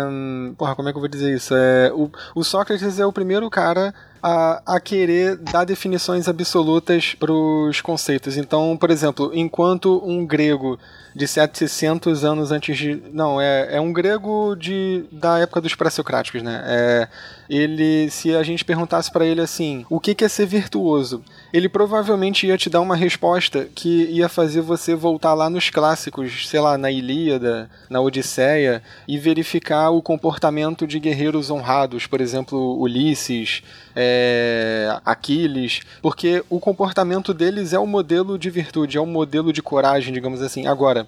porra, como é que eu vou dizer isso? É, o, o Sócrates é o primeiro cara a, a querer dar definições absolutas para os conceitos. Então, por exemplo, enquanto um grego de 700 anos antes de. Não, é, é um grego de, da época dos pré-socráticos, né? É, ele, se a gente perguntasse para ele assim, o que, que é ser virtuoso? Ele provavelmente ia te dar uma resposta que ia fazer você voltar lá nos clássicos, sei lá, na Ilíada, na Odisseia, e verificar o comportamento de guerreiros honrados, por exemplo, Ulisses, é, Aquiles, porque o comportamento deles é o modelo de virtude, é o modelo de coragem, digamos assim. Agora,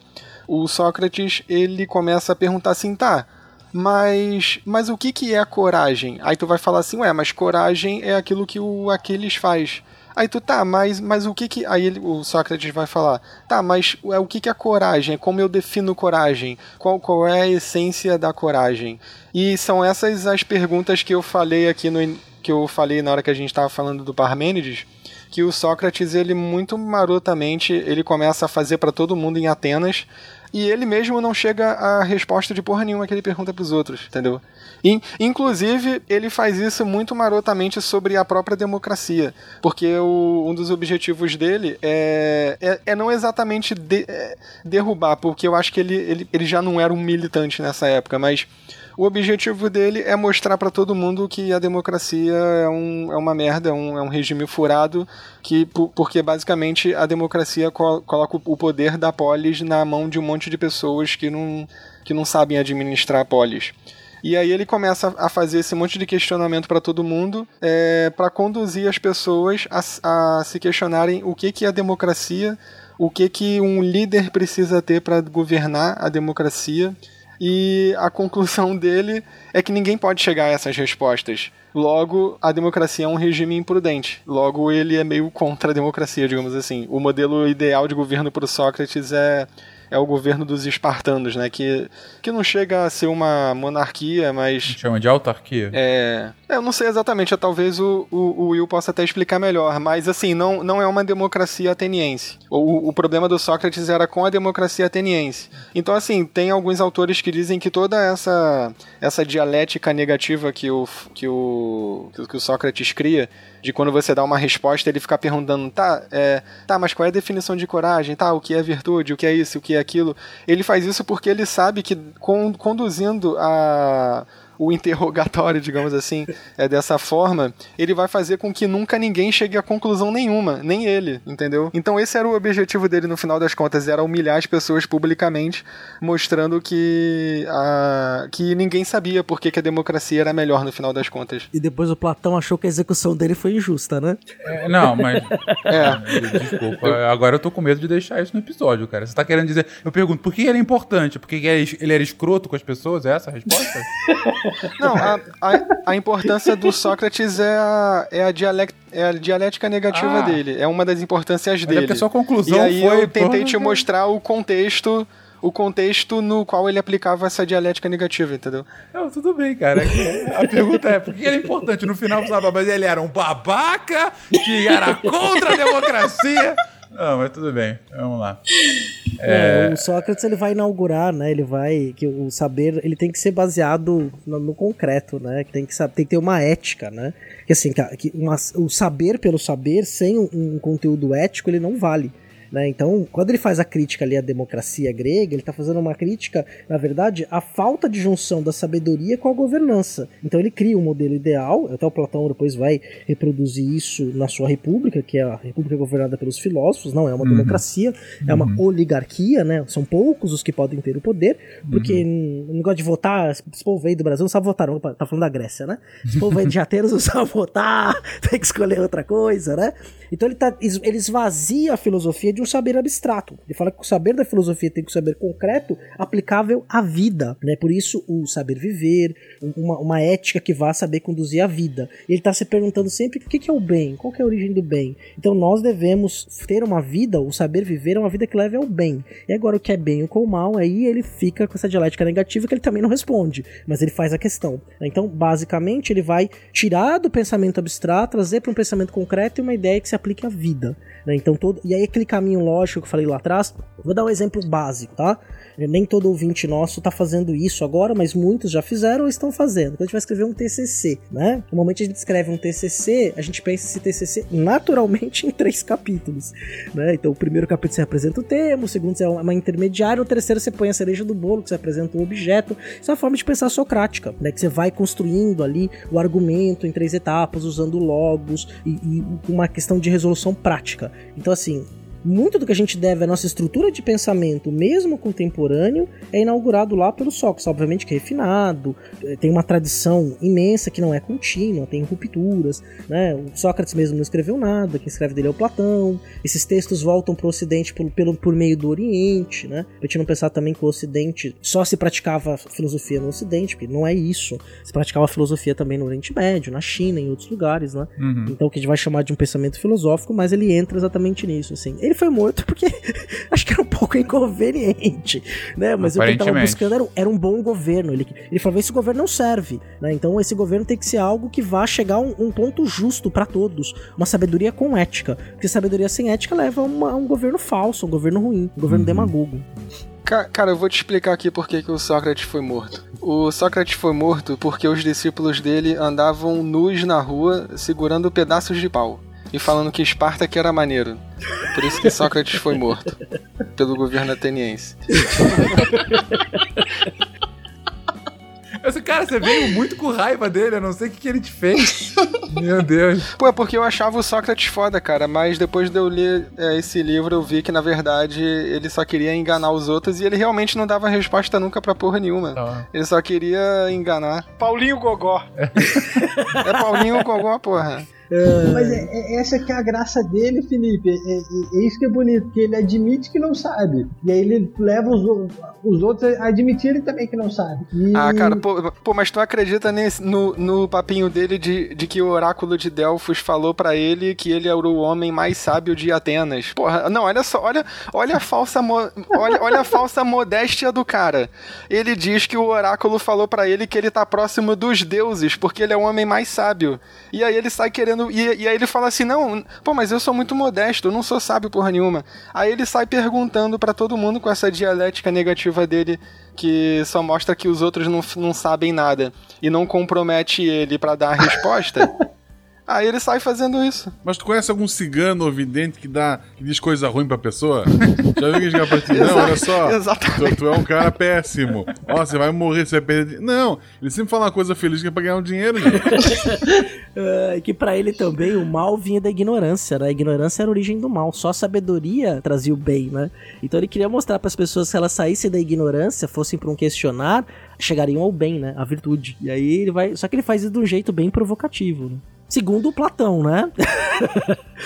o Sócrates ele começa a perguntar assim, tá? Mas, mas o que, que é a coragem? Aí tu vai falar assim, ué, mas coragem é aquilo que o Aquiles faz. Aí tu, tá, mas, mas o que que... Aí ele, o Sócrates vai falar, tá, mas é, o que que é coragem? Como eu defino coragem? Qual, qual é a essência da coragem? E são essas as perguntas que eu falei aqui no, que eu falei na hora que a gente estava falando do Parmênides, que o Sócrates ele muito marotamente ele começa a fazer para todo mundo em Atenas e ele mesmo não chega a resposta de porra nenhuma que ele pergunta para os outros, entendeu? E, inclusive, ele faz isso muito marotamente sobre a própria democracia, porque o, um dos objetivos dele é, é, é não exatamente de, é, derrubar, porque eu acho que ele, ele, ele já não era um militante nessa época, mas o objetivo dele é mostrar para todo mundo que a democracia é, um, é uma merda, é um, é um regime furado, que porque basicamente a democracia coloca o poder da polis na mão de um monte de pessoas que não, que não sabem administrar a polis. E aí ele começa a fazer esse monte de questionamento para todo mundo, é, para conduzir as pessoas a, a, se questionarem o que, que é a democracia, o que, que um líder precisa ter para governar a democracia. E a conclusão dele é que ninguém pode chegar a essas respostas. Logo, a democracia é um regime imprudente. Logo, ele é meio contra a democracia, digamos assim. O modelo ideal de governo para Sócrates é é o governo dos espartanos, né? Que, que não chega a ser uma monarquia, mas. Chama de autarquia? É. é eu não sei exatamente, talvez o, o, o, Will possa até explicar melhor, mas assim, não, não é uma democracia ateniense. O, o problema do Sócrates era com a democracia ateniense. Então, assim, tem alguns autores que dizem que toda essa, essa dialética negativa que o, que o, que o Sócrates cria de quando você dá uma resposta, ele ficar perguntando, tá, é, tá, mas qual é a definição de coragem? Tá, o que é virtude? O que é isso? O que é aquilo? Ele faz isso porque ele sabe que com, conduzindo a o interrogatório, digamos assim, é dessa forma, ele vai fazer com que nunca ninguém chegue a conclusão nenhuma, nem ele, entendeu? Então esse era o objetivo dele no final das contas, era humilhar as pessoas publicamente, mostrando que a, que ninguém sabia por que, que a democracia era melhor no final das contas. E depois o Platão achou que a execução dele foi injusta, né? É, não, mas é. desculpa, agora eu tô com medo de deixar isso no episódio, cara. Você tá querendo dizer, eu pergunto, por que ele é importante? Porque ele era escroto com as pessoas? É essa a resposta? Não, a, a, a, importância do Sócrates é a, é a, dialect, é a dialética negativa ah. dele. É uma das importâncias dele. É a sua conclusão e aí foi, eu tentei te mostrar o contexto o contexto no qual ele aplicava essa dialética negativa, entendeu? Não, tudo bem, cara. A pergunta é, por que ele é importante? No final, mas ele era um babaca que era contra a democracia. Não, mas tudo bem. Vamos lá. É... o Sócrates ele vai inaugurar, né? Ele vai que o saber ele tem que ser baseado no, no concreto, né? Que tem que tem que ter uma ética, né? Que assim, que uma, o saber pelo saber sem um, um conteúdo ético ele não vale. Né? Então, quando ele faz a crítica ali à democracia grega, ele está fazendo uma crítica, na verdade, à falta de junção da sabedoria com a governança. Então, ele cria um modelo ideal, até o Platão depois vai reproduzir isso na sua república, que é a república governada pelos filósofos, não é uma uhum. democracia, é uma uhum. oligarquia, né? São poucos os que podem ter o poder, porque uhum. não gosta de votar, esse povo aí do Brasil não sabe votar, não, tá falando da Grécia, né? Esse povo aí de Atenas não sabe votar, tem que escolher outra coisa, né? Então ele, tá, ele esvazia a filosofia de um saber abstrato. Ele fala que o saber da filosofia tem que um saber concreto aplicável à vida. Né? Por isso, o saber viver, uma, uma ética que vá saber conduzir a vida. Ele está se perguntando sempre o que, que é o bem, qual é a origem do bem. Então nós devemos ter uma vida, o saber viver é uma vida que leve ao bem. E agora o que é bem e o que é o mal, aí ele fica com essa dialética negativa que ele também não responde, mas ele faz a questão. Então, basicamente, ele vai tirar do pensamento abstrato, trazer para um pensamento concreto e uma ideia que se aplique à vida. Né? Então, todo, e aí aquele caminho lógico que eu falei lá atrás, vou dar um exemplo básico, tá? Nem todo ouvinte nosso está fazendo isso agora, mas muitos já fizeram ou estão fazendo. Quando a gente vai escrever um TCC, né? Normalmente a gente escreve um TCC, a gente pensa esse TCC naturalmente em três capítulos, né? Então o primeiro capítulo você apresenta o tema, o segundo é uma intermediária, o terceiro você põe a cereja do bolo, que você apresenta o objeto. Isso é uma forma de pensar socrática, né? Que você vai construindo ali o argumento em três etapas, usando logos e, e uma questão de resolução prática. Então assim, muito do que a gente deve à nossa estrutura de pensamento, mesmo contemporâneo, é inaugurado lá pelo Sócrates. Obviamente que é refinado, eh, tem uma tradição imensa que não é contínua, tem rupturas. Né? O Sócrates mesmo não escreveu nada, quem escreve dele é o Platão. Esses textos voltam para o Ocidente por, pelo, por meio do Oriente. Né? A gente não pensar também que o Ocidente só se praticava filosofia no Ocidente, porque não é isso. Se praticava filosofia também no Oriente Médio, na China, em outros lugares. Né? Uhum. Então, o que a gente vai chamar de um pensamento filosófico, mas ele entra exatamente nisso. Assim. Ele foi morto porque acho que era um pouco inconveniente, né? Mas o que ele tava buscando era, era, um bom governo. Ele, ele falou: esse governo não serve, né? Então esse governo tem que ser algo que vá chegar a um, um ponto justo para todos, uma sabedoria com ética, porque sabedoria sem ética leva a, uma, a um governo falso, um governo ruim, um governo uhum. demagogo. Cara, eu vou te explicar aqui por que, que o Sócrates foi morto. O Sócrates foi morto porque os discípulos dele andavam nus na rua segurando pedaços de pau e falando que Esparta que era maneiro. Por isso que Sócrates foi morto pelo governo ateniense. Esse cara, você veio muito com raiva dele, eu não sei o que, que ele te fez. Meu Deus. Pô, é porque eu achava o Sócrates foda, cara, mas depois de eu ler é, esse livro eu vi que na verdade ele só queria enganar os outros e ele realmente não dava resposta nunca pra porra nenhuma. Tá. Ele só queria enganar. Paulinho Gogó. É Paulinho Gogó, porra. Mas é, é- essa que é a graça dele, Felipe. É, é- é isso que é bonito, que ele admite que não sabe. E aí ele leva os, os outros a admitirem também que não sabe. E- Ah, cara, pô, pô, mas tu acredita nesse, no, no papinho dele de, de que o oráculo de Delfos falou pra ele que ele era o homem mais sábio de Atenas? Porra, não, olha só, olha, olha a falsa mo- olha, olha a falsa modéstia do cara. Ele diz que o oráculo falou pra ele que ele tá próximo dos deuses, porque ele é o homem mais sábio. E aí ele sai querendo e, e aí ele fala assim: "Não, pô, mas eu sou muito modesto, eu não sou sábio porra nenhuma". Aí ele sai perguntando pra todo mundo com essa dialética negativa dele que só mostra que os outros não, não sabem nada e não compromete ele pra dar a resposta. Aí ele sai fazendo isso. Mas tu conhece algum cigano ou vidente que dá que diz coisa ruim pra pessoa? Já viu que chega pra ti? Não, olha só. Exatamente. Tu, tu é um cara péssimo. Ó, você vai morrer, você vai perder. Não, ele sempre fala uma coisa feliz que é pra ganhar um dinheiro, gente. É, que pra ele também o mal vinha da ignorância, né? A ignorância era a origem do mal, só a sabedoria trazia o bem, né? Então ele queria mostrar para as pessoas que se elas saíssem da ignorância, fossem para um questionar, chegariam ao bem, né? A virtude. E aí ele vai, só que ele faz isso de um jeito bem provocativo, né? Segundo o Platão, né?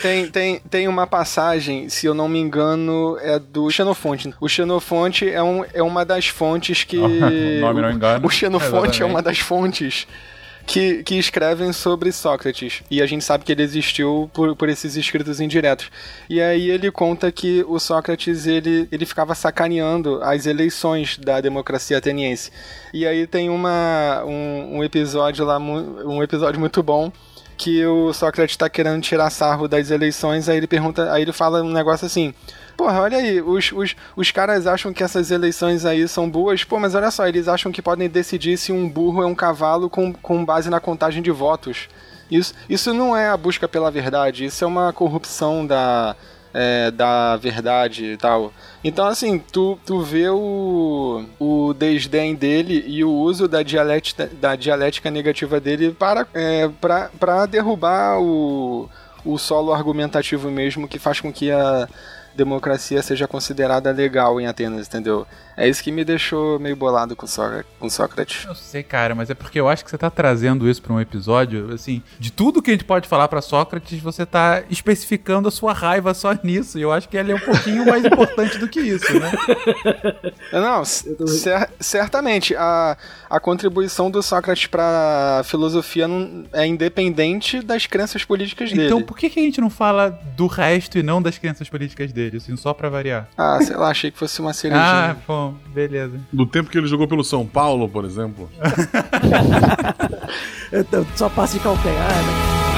Tem, tem, tem uma passagem, se eu não me engano, é do Xenofonte. O Xenofonte é, um, é uma das fontes que. O nome não engana. O Xenofonte é Exatamente. uma das fontes que, que escrevem sobre Sócrates. E a gente sabe que ele existiu por, por esses escritos indiretos. E aí ele conta que o Sócrates ele, ele ficava sacaneando as eleições da democracia ateniense. E aí tem uma, um, um episódio lá, um episódio muito bom que o Sócrates tá querendo tirar sarro das eleições, aí ele pergunta, aí ele fala um negócio assim. Porra, olha aí, os, os, os caras acham que essas eleições aí são boas, pô, mas olha só, eles acham que podem decidir se um burro é um cavalo com, com base na contagem de votos. Isso, isso não é a busca pela verdade, isso é uma corrupção da, é, da verdade e tal. Então, assim, tu, tu vê o, o desdém dele e o uso da dialética, da dialética negativa dele para, é, pra, pra derrubar o, o solo argumentativo mesmo, que faz com que a democracia seja considerada legal em Atenas, entendeu? É isso que me deixou meio bolado com, Sócra- com Sócrates. Eu sei, cara, mas é porque eu acho que você tá trazendo isso pra um episódio, assim, de tudo que a gente pode falar pra Sócrates, você tá especificando a sua raiva só nisso. E eu acho que ele é um pouquinho mais importante do que isso, né? Não, cer- certamente. A, a contribuição do Sócrates para a filosofia não- é independente das crenças políticas dele. Então por que, que a gente não fala do resto e não das crenças políticas dele, assim, só pra variar? Ah, sei lá, achei que fosse uma Ah, cerejinha. bom, beleza. Do tempo que ele jogou pelo São Paulo, por exemplo. Só passe de calcanhar, né?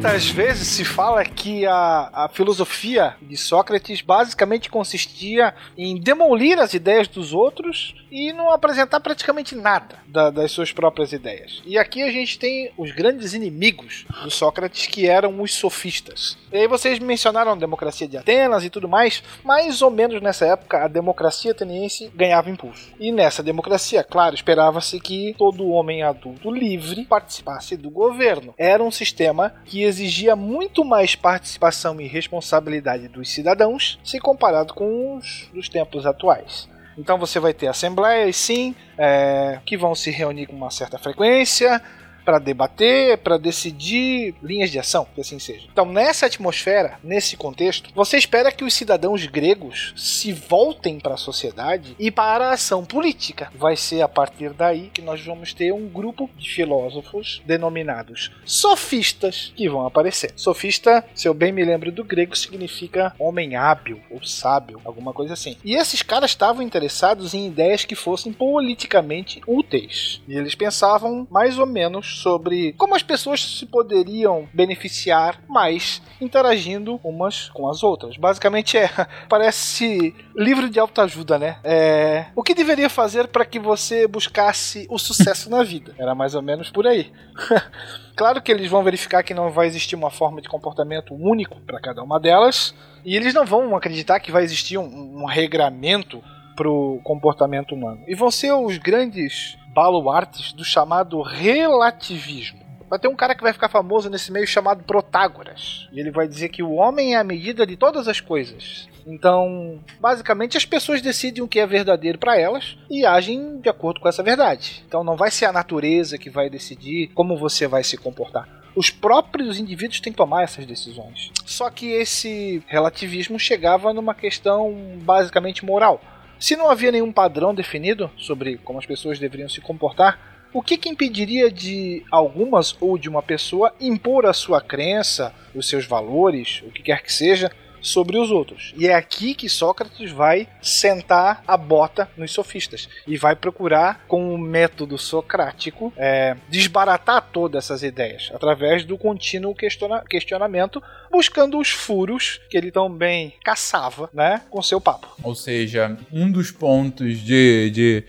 Muitas vezes se fala que a, a filosofia de Sócrates basicamente consistia em demolir as ideias dos outros e não apresentar praticamente nada da- das suas próprias ideias. E aqui a gente tem os grandes inimigos do Sócrates, que eram os sofistas. E aí vocês mencionaram a democracia de Atenas e tudo mais, mais ou menos nessa época a democracia ateniense ganhava impulso. E nessa democracia, claro, esperava-se que todo homem adulto livre participasse do governo. Era um sistema que exigia muito mais participação e responsabilidade dos cidadãos se comparado com os dos tempos atuais. Então você vai ter assembleias, sim, é, que vão se reunir com uma certa frequência para debater, para decidir linhas de ação, que assim seja. Então, nessa atmosfera, nesse contexto, você espera que os cidadãos gregos se voltem para a sociedade e para a ação política. Vai ser a partir daí que nós vamos ter um grupo de filósofos denominados sofistas que vão aparecer. Sofista, se eu bem me lembro do grego, significa homem hábil ou sábio, alguma coisa assim. E esses caras estavam interessados em ideias que fossem politicamente úteis. E eles pensavam mais ou menos sobre como as pessoas se poderiam beneficiar mais interagindo umas com as outras. Basicamente é, parece livro de autoajuda, né? É, o que deveria fazer para que você buscasse o sucesso na vida? Era mais ou menos por aí. Claro que eles vão verificar que não vai existir uma forma de comportamento único para cada uma delas, e eles não vão acreditar que vai existir um, um regramento pro comportamento humano. E vão ser os grandes baluartes do chamado relativismo. Vai ter um cara que vai ficar famoso nesse meio chamado Protágoras. E ele vai dizer que o homem é a medida de todas as coisas. Então, basicamente, as pessoas decidem o que é verdadeiro para elas e agem de acordo com essa verdade. Então, não vai ser a natureza que vai decidir como você vai se comportar. Os próprios indivíduos têm que tomar essas decisões. Só que esse relativismo chegava numa questão basicamente moral. Se não havia nenhum padrão definido sobre como as pessoas deveriam se comportar, o que, que impediria de algumas ou de uma pessoa impor a sua crença, os seus valores, o que quer que seja, sobre os outros. E é aqui que Sócrates vai sentar a bota nos sofistas e vai procurar, com o método socrático, é, desbaratar todas essas ideias através do contínuo questiona questionamento, buscando os furos que ele também caçava, né, com seu papo. Ou seja, um dos pontos de, de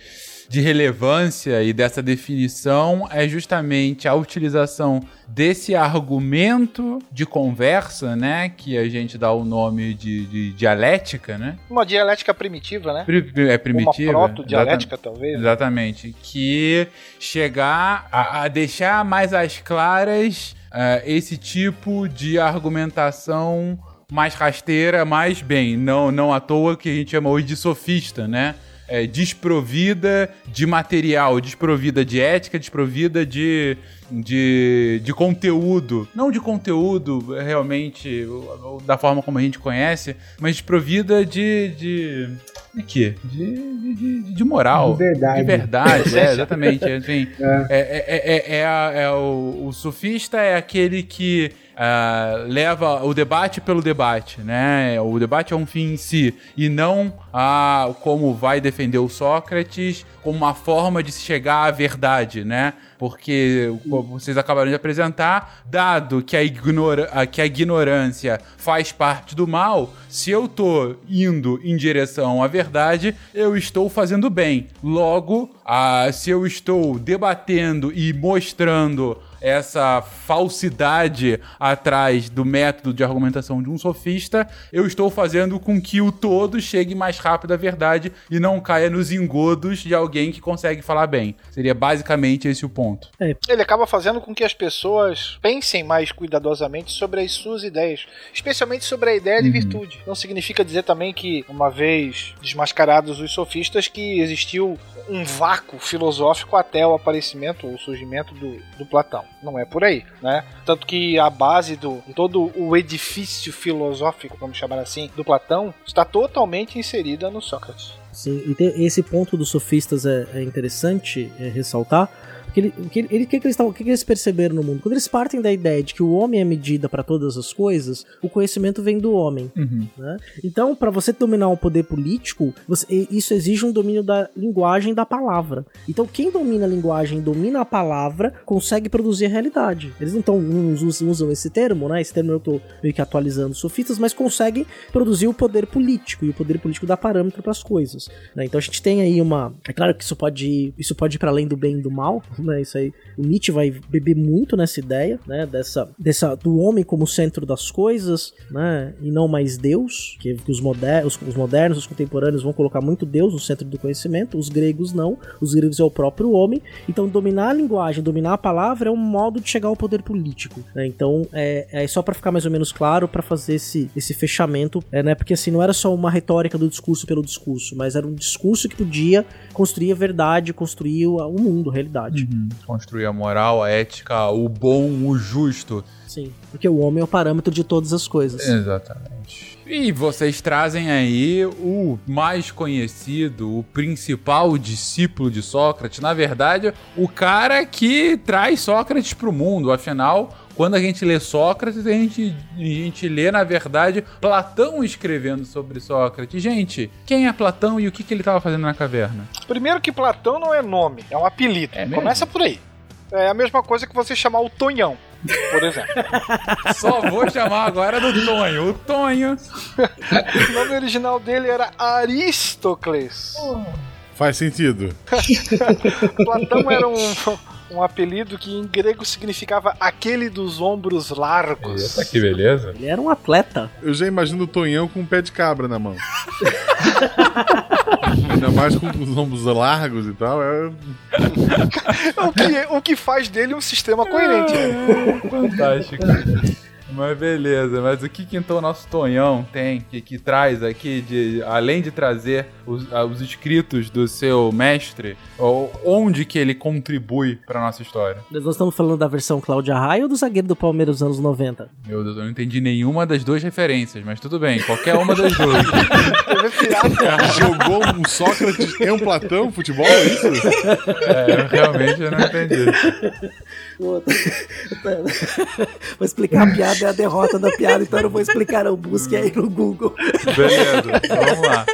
de relevância e dessa definição é justamente a utilização desse argumento de conversa, né? Que a gente dá o nome de, de dialética, né? Uma dialética primitiva, né? é primitiva. Uma proto-dialética, talvez. Né? Exatamente. Que chegar a, a deixar mais às claras uh, esse tipo de argumentação mais rasteira, mais bem. Não, não à toa que a gente chama hoje de sofista, né? É, desprovida de material, desprovida de ética, desprovida de, de, de conteúdo. Não de conteúdo realmente da forma como a gente conhece, mas desprovida de. de de quê? De, de, de, moral. De verdade. De verdade, é, exatamente. Assim, é. É, é, é, é, é o, o sofista é aquele que uh, leva o debate pelo debate, né? O debate é um fim em si e não a como vai defender o Sócrates como uma forma de se chegar à verdade, né? Porque, como vocês acabaram de apresentar, dado que a, ignora que a ignorância faz parte do mal, se eu tô indo em direção à verdade, eu estou fazendo bem. Logo, ah, se eu estou debatendo e mostrando essa falsidade atrás do método de argumentação de um sofista, eu estou fazendo com que o todo chegue mais rápido à verdade e não caia nos engodos de alguém que consegue falar bem. Seria basicamente esse o ponto. É. Ele acaba fazendo com que as pessoas pensem mais cuidadosamente sobre as suas ideias, especialmente sobre a ideia de uhum. virtude. Não significa dizer também que, uma vez desmascarados os sofistas, que existiu um vácuo filosófico até o aparecimento ou surgimento do, do Platão. Não é por aí, né? Tanto que a base do todo o edifício filosófico, vamos chamar assim, do Platão, está totalmente inserida no Sócrates. Sim, e esse ponto dos sofistas é, é interessante é, ressaltar, porque ele, o que, ele, que, que, eles tavam, que, que eles perceberam no mundo? Quando eles partem da ideia de que o homem é medida para todas as coisas, o conhecimento vem do homem. Uhum. Né? Então, para você dominar o poder político, você, isso exige um domínio da linguagem da palavra. Então, quem domina a linguagem, domina a palavra, consegue produzir a realidade. Eles então usam, usam esse termo, né? Esse termo eu tô meio que atualizando sofistas, mas conseguem produzir o poder político e o poder político dá parâmetro para as coisas. Né? Então a gente tem aí uma, é claro que isso pode ir, isso pode ir para além do bem e do mal, né? Isso aí, o Nietzsche vai beber muito nessa ideia, né? Dessa, dessa do homem como centro das coisas, né? E não mais Deus, que, os, moder, os, os, modernos, os contemporâneos vão colocar muito Deus no centro do conhecimento, os gregos não, os gregos é o próprio homem. Então dominar a linguagem, dominar a palavra é um modo de chegar ao poder político. Né? Então é, é só para ficar mais ou menos claro para fazer esse, esse fechamento, é, né? Porque assim não era só uma retórica do discurso pelo discurso, mas era um discurso que podia construir a verdade, construir o mundo, a realidade. Uhum. Construir a moral, a ética, o bom, o justo. Sim, porque o homem é o parâmetro de todas as coisas. Exatamente. E vocês trazem aí o mais conhecido, o principal discípulo de Sócrates, na verdade, o cara que traz Sócrates para o mundo, afinal, quando a gente lê Sócrates, a gente, a gente lê, na verdade, Platão escrevendo sobre Sócrates. Gente, quem é Platão e o que, que ele estava fazendo na caverna? Primeiro que Platão não é nome, é um apelido. É Começa por aí. É a mesma coisa que você chamar o Tonhão, por exemplo. Só vou chamar agora do Tonho. O Tonho. o nome original dele era Aristócles. Faz sentido. Platão era um um apelido que em grego significava aquele dos ombros largos. Eita, que beleza. Ele era um atleta. Eu já imagino o Tonhão com um pé de cabra na mão. Ainda mais com os ombros largos e tal. É... o, que, o que faz dele um sistema coerente. Né? Fantástico. Mas beleza, mas o que, que então o nosso Tonhão tem, que, que traz aqui, de, além de trazer os, os escritos do seu mestre, onde que ele contribui pra nossa história? Nós estamos falando da versão Cláudia Raia ou do zagueiro do Palmeiras dos anos 90? Meu Deus, eu não entendi nenhuma das duas referências, mas tudo bem, qualquer uma das duas. Jogou um Sócrates e um Platão futebol, é isso? É, realmente eu não entendi. Vou explicar a piada, é a derrota da piada, então eu não vou explicar, não. Busque aí no Google. Beleza, vamos lá.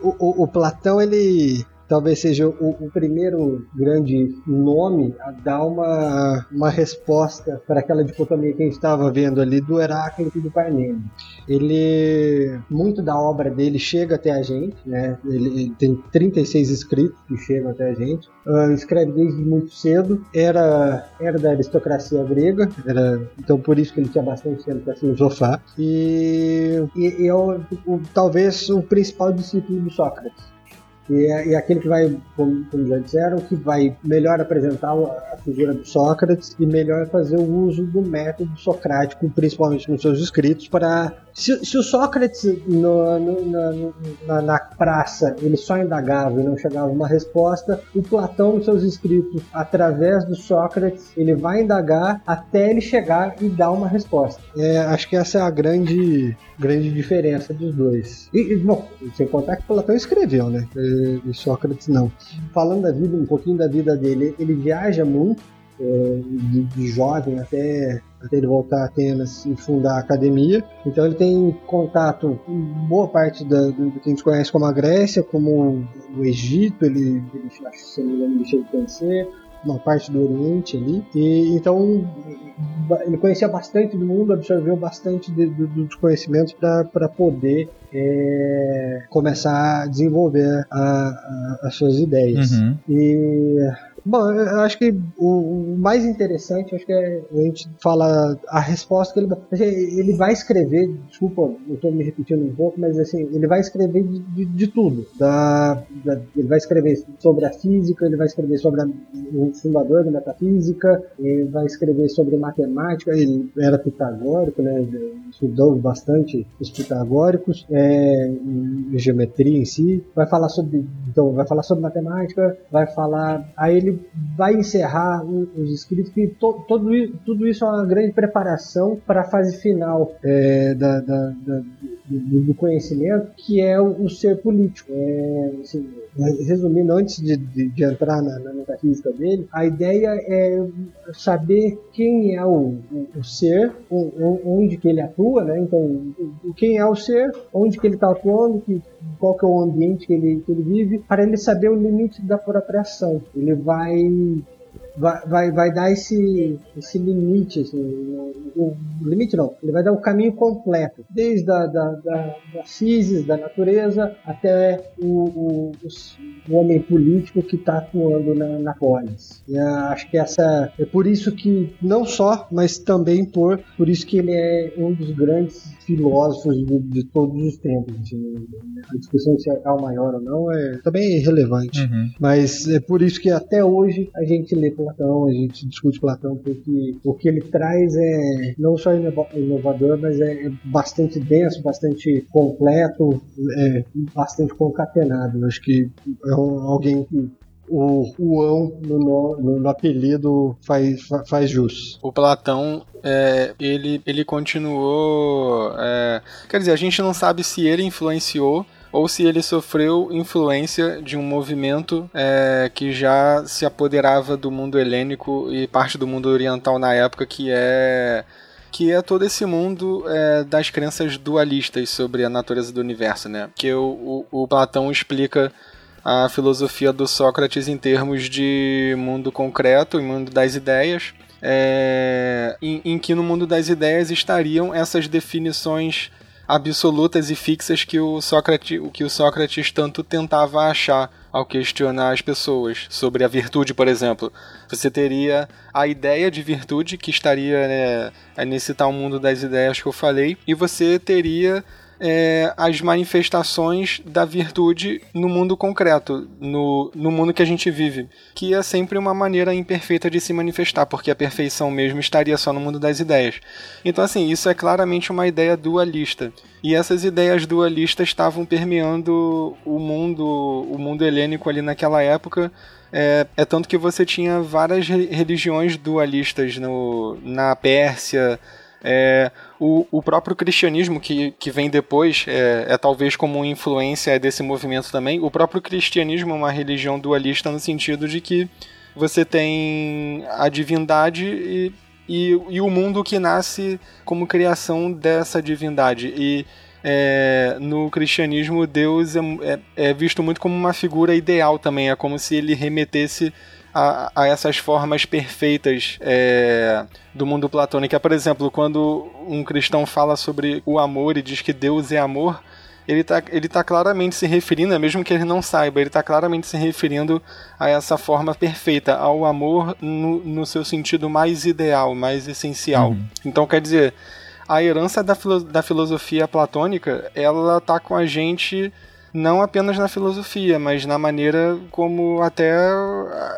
O, o, o Platão, ele talvez seja o, o, primeiro grande nome a dar uma, uma resposta para aquela dicotomia que a gente estava vendo ali do Heráclito e do Parmênides. Ele, muito da obra dele chega até a gente, né? Ele, ele tem 36 escritos que chegam até a gente. Uh, escreve desde muito cedo, era, era da aristocracia grega, era, então por isso que ele tinha bastante tempo para filosofar. E, e, e é o, o, talvez o principal discípulo do Sócrates. E é, aquele que vai, como, como, já disseram, que vai melhor apresentar a figura do Sócrates e melhor fazer o uso do método socrático, principalmente nos seus escritos, para se, se, o Sócrates no, no, na, na, praça ele só indagava e não chegava uma resposta, o Platão nos seus escritos, através do Sócrates, ele vai indagar até ele chegar e dar uma resposta. É, acho que essa é a grande grande diferença dos dois. E, bom, sem contar que Platão escreveu, né? E Sócrates não. Falando da vida, um pouquinho da vida dele, ele viaja muito, de, de, jovem até, até ele voltar a Atenas e fundar a academia. Então ele tem contato com boa parte da, do, que a gente conhece como a Grécia, como o Egito, ele, ele se não me engano, chega a conhecer, uma parte do Oriente ali. E então ele conhecia bastante do mundo, absorveu bastante de, de, dos conhecimentos para poder é, começar a desenvolver a, a, as suas ideias. Uhum. E Bom, eu acho que o, mais interessante, acho que é a gente fala a resposta que ele ele vai escrever, desculpa, eu estou me repetindo um pouco, mas assim, ele vai escrever de, de, de tudo. Da, da, ele vai escrever sobre a física, ele vai escrever sobre a, o fundador da metafísica, ele vai escrever sobre matemática, ele era pitagórico, né, estudou bastante os pitagóricos, é, geometria em si, vai falar sobre, então, vai falar sobre matemática, vai falar, aí ele vai encerrar os escritos que to, todo, tudo isso é uma grande preparação para a fase final é, da, da, da, do, do, conhecimento, que é o, o ser político. É, assim, resumindo, antes de, de, de entrar na, na, metafísica dele, a ideia é saber quem é o, o, o ser, onde que ele atua, né? Então, quem é o ser, onde que ele está atuando, que, qual que é o ambiente que ele, que ele vive, para ele saber o limite da própria ação. Ele vai vai, vai, vai dar esse, esse limite, assim, o, o, limite não, ele vai dar o caminho completo, desde a, da, da, da CISIS, da natureza, até o, o, o homem político que está atuando na, na polis. E, uh, acho que essa é por isso que, não só, mas também por, por isso que ele é um dos grandes filósofos de, de todos os tempos. Assim, a discussão se é o maior ou não é também irrelevante. Uhum. Mas é por isso que até hoje a gente lê Platão, a gente discute Platão, porque o que ele traz é não só inovador, mas é bastante denso, bastante completo, é bastante concatenado. Acho que é alguém que o Uão no, no, no, apelido faz, faz jus. O Platão, é, ele, ele continuou. É, quer dizer, a gente não sabe se ele influenciou ou se ele sofreu influência de um movimento é, que já se apoderava do mundo helênico e parte do mundo oriental na época, que é que é todo esse mundo é, das crenças dualistas sobre a natureza do universo, né? Que o, o, o Platão explica a filosofia do Sócrates em termos de mundo concreto, em mundo das ideias, é, em, em que no mundo das ideias estariam essas definições absolutas e fixas que o Sócrates, que o Sócrates tanto tentava achar ao questionar as pessoas sobre a virtude, por exemplo. Você teria a ideia de virtude que estaria né, nesse tal mundo das ideias que eu falei, e você teria é, as manifestações da virtude no mundo concreto, no, no mundo que a gente vive, que é sempre uma maneira imperfeita de se manifestar, porque a perfeição mesmo estaria só no mundo das ideias. Então, assim, isso é claramente uma ideia dualista. E essas ideias dualistas estavam permeando o mundo, o mundo helênico ali naquela época. É, é tanto que você tinha várias religiões dualistas no, na Pérsia, é, o, o próprio cristianismo que, que vem depois é, é talvez como influência desse movimento também. O próprio cristianismo é uma religião dualista no sentido de que você tem a divindade e, e, e o mundo que nasce como criação dessa divindade. E é, no cristianismo, Deus é, é, é, visto muito como uma figura ideal também. É como se ele remetesse a, a essas formas perfeitas é, do mundo platônico. Por exemplo, quando um cristão fala sobre o amor e diz que Deus é amor, ele está ele tá claramente se referindo, mesmo que ele não saiba, ele está claramente se referindo a essa forma perfeita, ao amor no, no seu sentido mais ideal, mais essencial. Uhum. Então, quer dizer, a herança da, da filosofia platônica, ela tá com a gente não apenas na filosofia, mas na maneira como até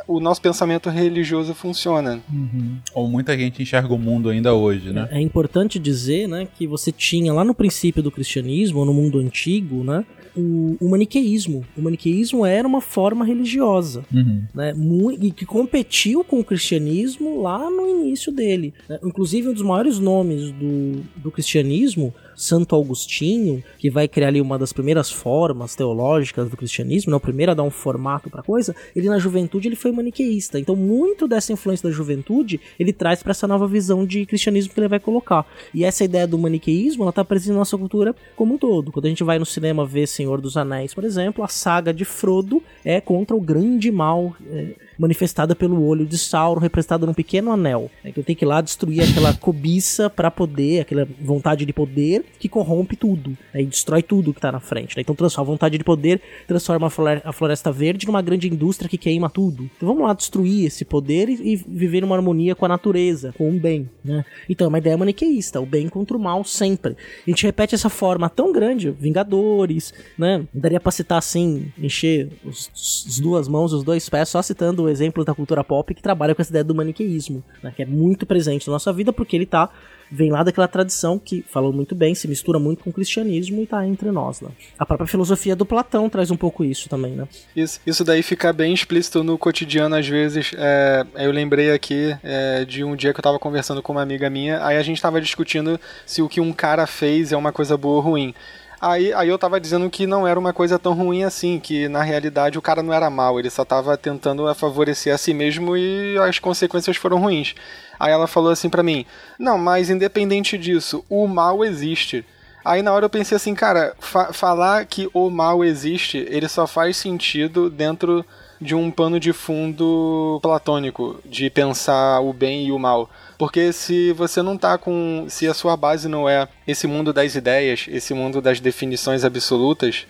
o nosso pensamento religioso funciona. Uhum. Ou muita gente enxerga o mundo ainda hoje, né? É, é importante dizer, né, que você tinha lá no princípio do cristianismo, no mundo antigo, né, o, o, maniqueísmo. O maniqueísmo era uma forma religiosa, uhum. né? E que competiu com o cristianismo lá no início dele. Né? Inclusive, um dos maiores nomes do, do cristianismo Santo Agostinho, que vai criar ali uma das primeiras formas teológicas do cristianismo, né, o primeiro a dar um formato para coisa, ele na juventude ele foi maniqueísta. Então, muito dessa influência da juventude ele traz para essa nova visão de cristianismo que ele vai colocar. E essa ideia do maniqueísmo, ela tá presente na nossa cultura como um todo. Quando a gente vai no cinema ver Senhor dos Anéis, por exemplo, a saga de Frodo é contra o grande mal. É, manifestada pelo olho de Sauron, representada num pequeno anel. É que eu tenho que ir lá destruir aquela cobiça para poder, aquela vontade de poder que corrompe tudo né, e destrói tudo que tá na frente. Né? Então transforma a vontade de poder, transforma a floresta verde numa grande indústria que queima tudo. Então vamos lá destruir esse poder e, e viver numa harmonia com a natureza, com o bem. Né? Então é uma ideia maniqueísta, o bem contra o mal sempre. A gente repete essa forma tão grande, Vingadores, né? Daria pra citar assim, encher os, as duas mãos, os dois pés, só citando exemplos da cultura pop que trabalha com essa ideia do maniqueísmo, né, que é muito presente na nossa vida porque ele tá vem lá daquela tradição que falou muito bem, se mistura muito com o cristianismo e tá entre nós, né? A própria filosofia do Platão traz um pouco isso também, né? Isso, isso daí fica bem explícito no cotidiano às vezes. É, eu lembrei aqui é, de um dia que eu tava conversando com uma amiga minha, aí a gente tava discutindo se o que um cara fez é uma coisa boa ou ruim. Aí, aí eu tava dizendo que não era uma coisa tão ruim assim, que na realidade o cara não era mal, ele só tava tentando favorecer a si mesmo e as consequências foram ruins. Aí ela falou assim para mim: Não, mas independente disso, o mal existe. Aí na hora eu pensei assim, cara, fa falar que o mal existe, ele só faz sentido dentro de um pano de fundo platônico, de pensar o bem e o mal. Porque se você não tá com. Se a sua base não é esse mundo das ideias, esse mundo das definições absolutas,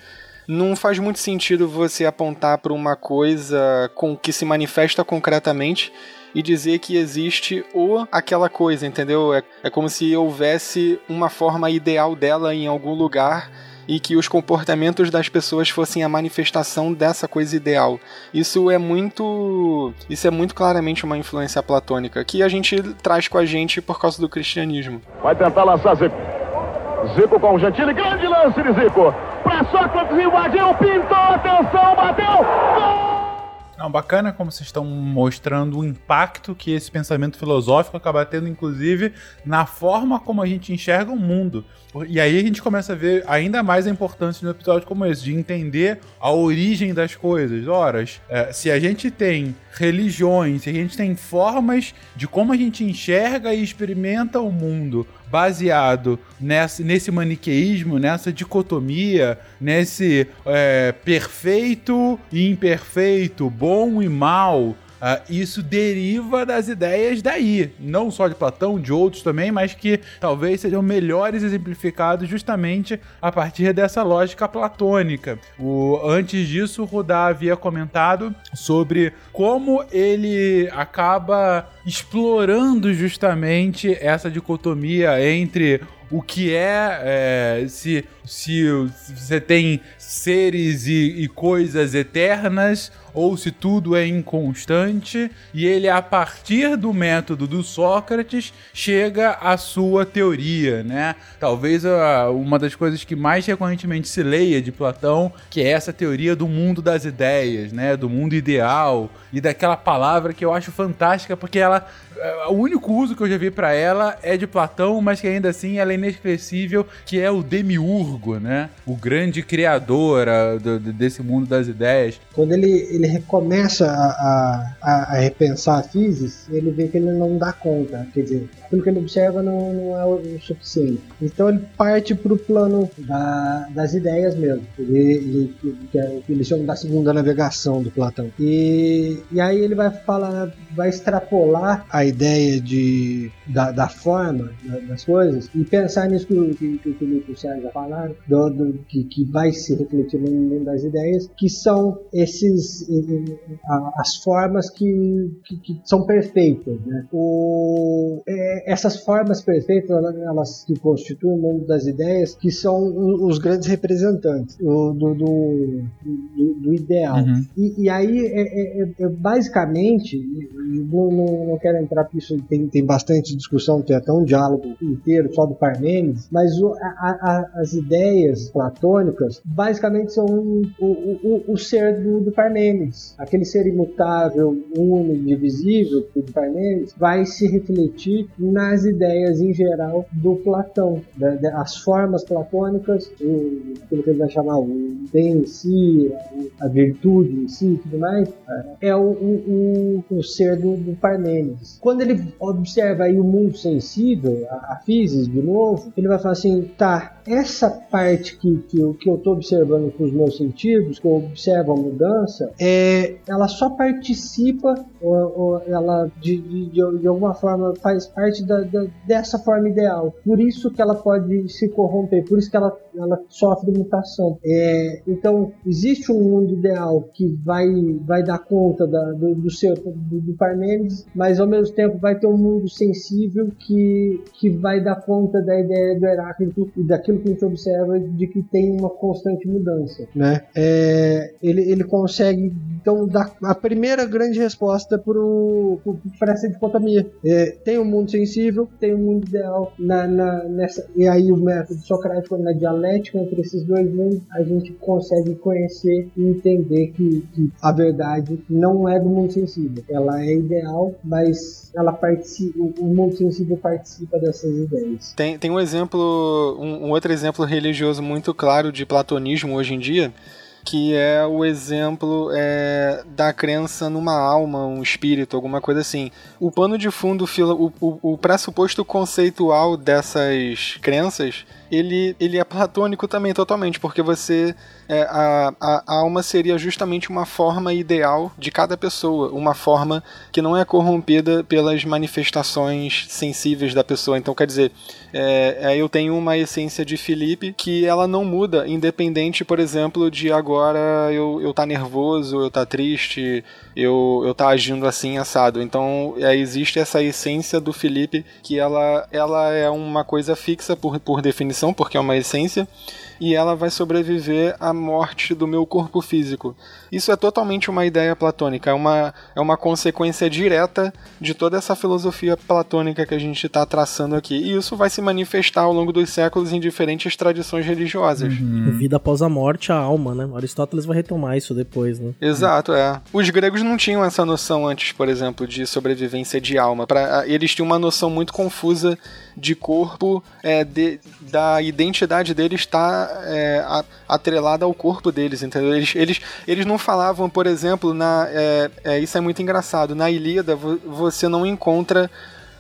não faz muito sentido você apontar para uma coisa com que se manifesta concretamente e dizer que existe ou aquela coisa, entendeu? É, é como se houvesse uma forma ideal dela em algum lugar e que os comportamentos das pessoas fossem a manifestação dessa coisa ideal. Isso é muito, isso é muito claramente uma influência platônica que a gente traz com a gente por causa do cristianismo. Vai tentar lançar Zico. Zico com o Gentili, grande lance de Zico. Para Sócrates invadiu, pintou, atenção, bateu. Gol! Não, bacana como vocês estão mostrando o impacto que esse pensamento filosófico acaba tendo, inclusive, na forma como a gente enxerga o mundo. E aí a gente começa a ver ainda mais a importância de um episódio como esse, de entender a origem das coisas. Horas, é, se a gente tem religiões, se a gente tem formas de como a gente enxerga e experimenta o mundo baseado nessa, nesse maniqueísmo, nessa dicotomia, nesse é, perfeito e imperfeito, bom e mal, Uh, isso deriva das ideias daí, não só de Platão, de outros também, mas que talvez sejam melhores exemplificados justamente a partir dessa lógica platônica. O, antes disso, o havia comentado sobre como ele acaba explorando justamente essa dicotomia entre o que é, é se, se você tem seres e, e coisas eternas ou se tudo é inconstante, e ele, a partir do método do Sócrates, chega à sua teoria, né? Talvez a, uma das coisas que mais recorrentemente se leia de Platão, que é essa teoria do mundo das ideias, né? Do mundo ideal, e daquela palavra que eu acho fantástica, porque ela o único uso que eu já vi para ela é de Platão, mas que ainda assim ela é inesquecível, que é o demiurgo, né? O grande criador do, desse mundo das ideias. Quando ele, ele recomeça a, a, a, repensar a física, ele vê que ele não dá conta. Quer dizer, aquilo que ele observa não, não é o suficiente. Então ele parte para o plano da, das ideias mesmo. Ele, ele, ele, ele chama da segunda navegação do Platão. E, e aí ele vai falar, vai extrapolar a ideia de, da, da forma das coisas e pensar nisso que, que, que, que o Nico já falaram, do, do, que, que vai se refletir no mundo das ideias, que são esses as formas que, que, que são perfeitas. Né? O, é, essas formas perfeitas, elas que constituem o mundo das ideias, que são os grandes representantes do, do, do, do ideal. Uhum. E, e, aí, é, é, é, é basicamente, não, não, não quero entrar porque isso tem, tem bastante discussão, tem até um diálogo inteiro só do Parmênides, mas o, a, a, as ideias platônicas basicamente são o, o, o, ser do, do Parmênides. Aquele ser imutável, único, indivisível do Parmênides vai se refletir nas ideias em geral do Platão. Né? As formas platônicas, o, aquilo que ele vai chamar o bem em si, a virtude em si e tudo mais, é o, o, ser do, do Parmênides quando ele observa aí o mundo sensível, a, a Physis de novo, ele vai falar assim, tá, essa parte que, que, eu, que eu observando com os meus sentidos, que eu observo a mudança, é, ela só participa, ou, ou ela de, de, de, alguma forma faz parte da, da, dessa forma ideal. Por isso que ela pode se corromper, por isso que ela, ela sofre mutação. É, então, existe um mundo ideal que vai, vai dar conta da, do, do, seu, do, do Parmênides, mas ao mesmo tempo vai ter um mundo sensível que, que vai dar conta da ideia do Heráclito e daquilo que a gente observa de que tem uma constante mudança, né? É, ele, ele consegue então dar a primeira grande resposta para essa dicotomia. É, tem um mundo sensível, tem um mundo ideal na, na, nessa e aí o método socrático na dialética entre esses dois mundos a gente consegue conhecer e entender que, que a verdade não é do mundo sensível, ela é ideal, mas ela participa, o mundo sensível participa dessas ideias. Tem, tem um exemplo, um, um outro exemplo religioso muito claro de platonismo hoje em dia, que é o exemplo é, da crença numa alma, um espírito, alguma coisa assim. O pano de fundo, o, o, o pressuposto conceitual dessas crenças, ele, ele é platônico também totalmente, porque você é, a, a, alma seria justamente uma forma ideal de cada pessoa, uma forma que não é corrompida pelas manifestações sensíveis da pessoa. Então, quer dizer, é, é, eu tenho uma essência de Felipe que ela não muda, independente, por exemplo, de agora eu, eu tá nervoso, eu tá triste, eu, eu tá agindo assim assado. Então, é, existe essa essência do Felipe que ela, ela é uma coisa fixa por, por definição, porque é uma essência e ela vai sobreviver à morte do meu corpo físico. Isso é totalmente uma ideia platônica, é uma, é uma consequência direta de toda essa filosofia platônica que a gente está traçando aqui. E isso vai se manifestar ao longo dos séculos em diferentes tradições religiosas. Uhum. Vida após a morte, a alma, né? Aristóteles vai retomar isso depois, né? Exato, é. Os gregos não tinham essa noção antes, por exemplo, de sobrevivência de alma. Pra, eles tinham uma noção muito confusa de corpo, é, de, da identidade deles está é, atrelada ao corpo deles, entendeu? Eles, eles, eles não falavam, por exemplo, na, é, é, isso é muito engraçado, na Ilíada você não encontra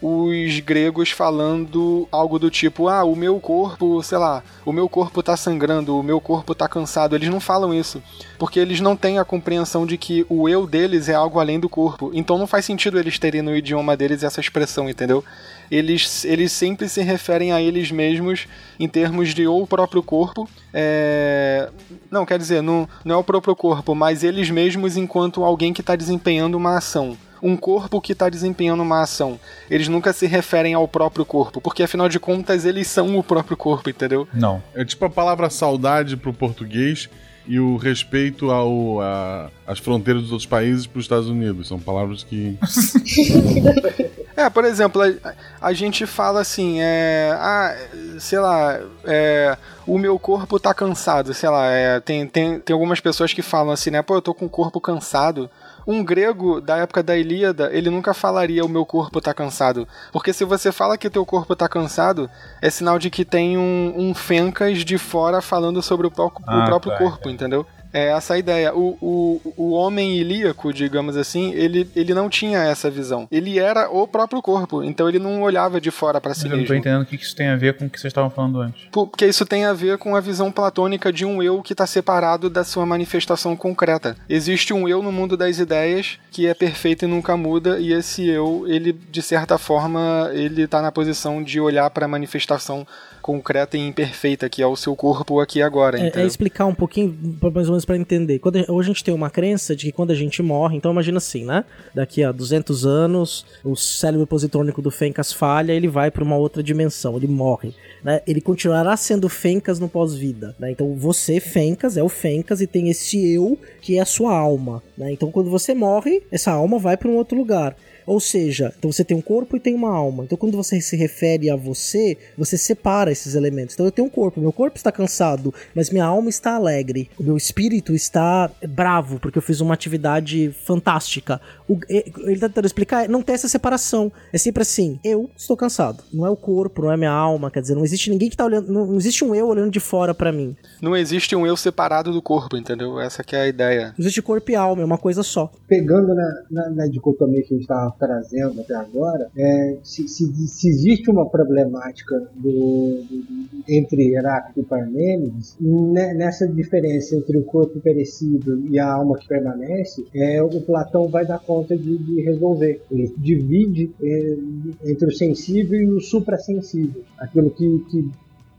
os gregos falando algo do tipo: ah, o meu corpo, sei lá, o meu corpo tá sangrando, o meu corpo tá cansado. Eles não falam isso, porque eles não têm a compreensão de que o eu deles é algo além do corpo. Então não faz sentido eles terem no idioma deles essa expressão, entendeu? Eles, eles sempre se referem a eles mesmos em termos de ou o próprio corpo, é... não, quer dizer, não, não é o próprio corpo, mas eles mesmos enquanto alguém que está desempenhando uma ação um corpo que está desempenhando uma ação. Eles nunca se referem ao próprio corpo, porque afinal de contas eles são o próprio corpo, entendeu? Não. É tipo a palavra saudade pro português e o respeito ao, a, às fronteiras dos outros países para os Estados Unidos. São palavras que. É, por exemplo, a, a gente fala assim, é. Ah, sei lá, é, o meu corpo tá cansado, sei lá, é, tem, tem, tem algumas pessoas que falam assim, né? Pô, eu tô com o corpo cansado. Um grego da época da Ilíada, ele nunca falaria o meu corpo tá cansado. Porque se você fala que teu corpo tá cansado, é sinal de que tem um, um Fencas de fora falando sobre o, pró- o Ah, próprio tá, corpo, entendeu? É essa a ideia. O, o, o homem ilíaco, digamos assim, ele, ele não tinha essa visão. Ele era o próprio corpo, então ele não olhava de fora para si Mas eu não tô mesmo. entendendo o que isso tem a ver com o que vocês estavam falando antes. Porque isso tem a ver com a visão platônica de um eu que está separado da sua manifestação concreta. Existe um eu no mundo das ideias que é perfeito e nunca muda, e esse eu, ele de certa forma, ele está na posição de olhar para a manifestação concreta e imperfeita que é o seu corpo aqui agora. É, é explicar um pouquinho, mais ou menos pra entender. Quando hoje a gente tem uma crença de que quando a gente morre, então imagina assim, né? Daqui a 200 anos, o cérebro positrônico do Fencas falha, ele vai pra uma outra dimensão, ele morre. Né? Ele continuará sendo Fencas no pós-vida. Né? Então você, Fencas, é o Fencas e tem esse eu que é a sua alma. Né? Então quando você morre, essa alma vai pra um outro lugar. Ou seja, então você tem um corpo e tem uma alma. Então quando você se refere a você, você separa esses elementos. Então eu tenho um corpo, meu corpo está cansado, mas minha alma está alegre. O meu espírito está bravo, porque eu fiz uma atividade fantástica. O- e- ele está tentando explicar, não tem essa separação. É sempre assim, eu estou cansado. Não é o corpo, não é minha alma, quer dizer, não existe ninguém que está olhando, não, não existe um eu olhando de fora para mim. Não existe um eu separado do corpo, entendeu? Essa que é a ideia. Não existe corpo e alma, é uma coisa só. Pegando na, na, na dicotomia que a gente estava trazendo até agora, é, se, se, se existe uma problemática do, do- entre Heráclito e Parmênides, ne- nessa diferença entre o corpo perecido e a alma que permanece, é, o Platão vai dar conta de, de resolver. Ele divide é, entre o sensível e o suprassensível. Aquilo que, que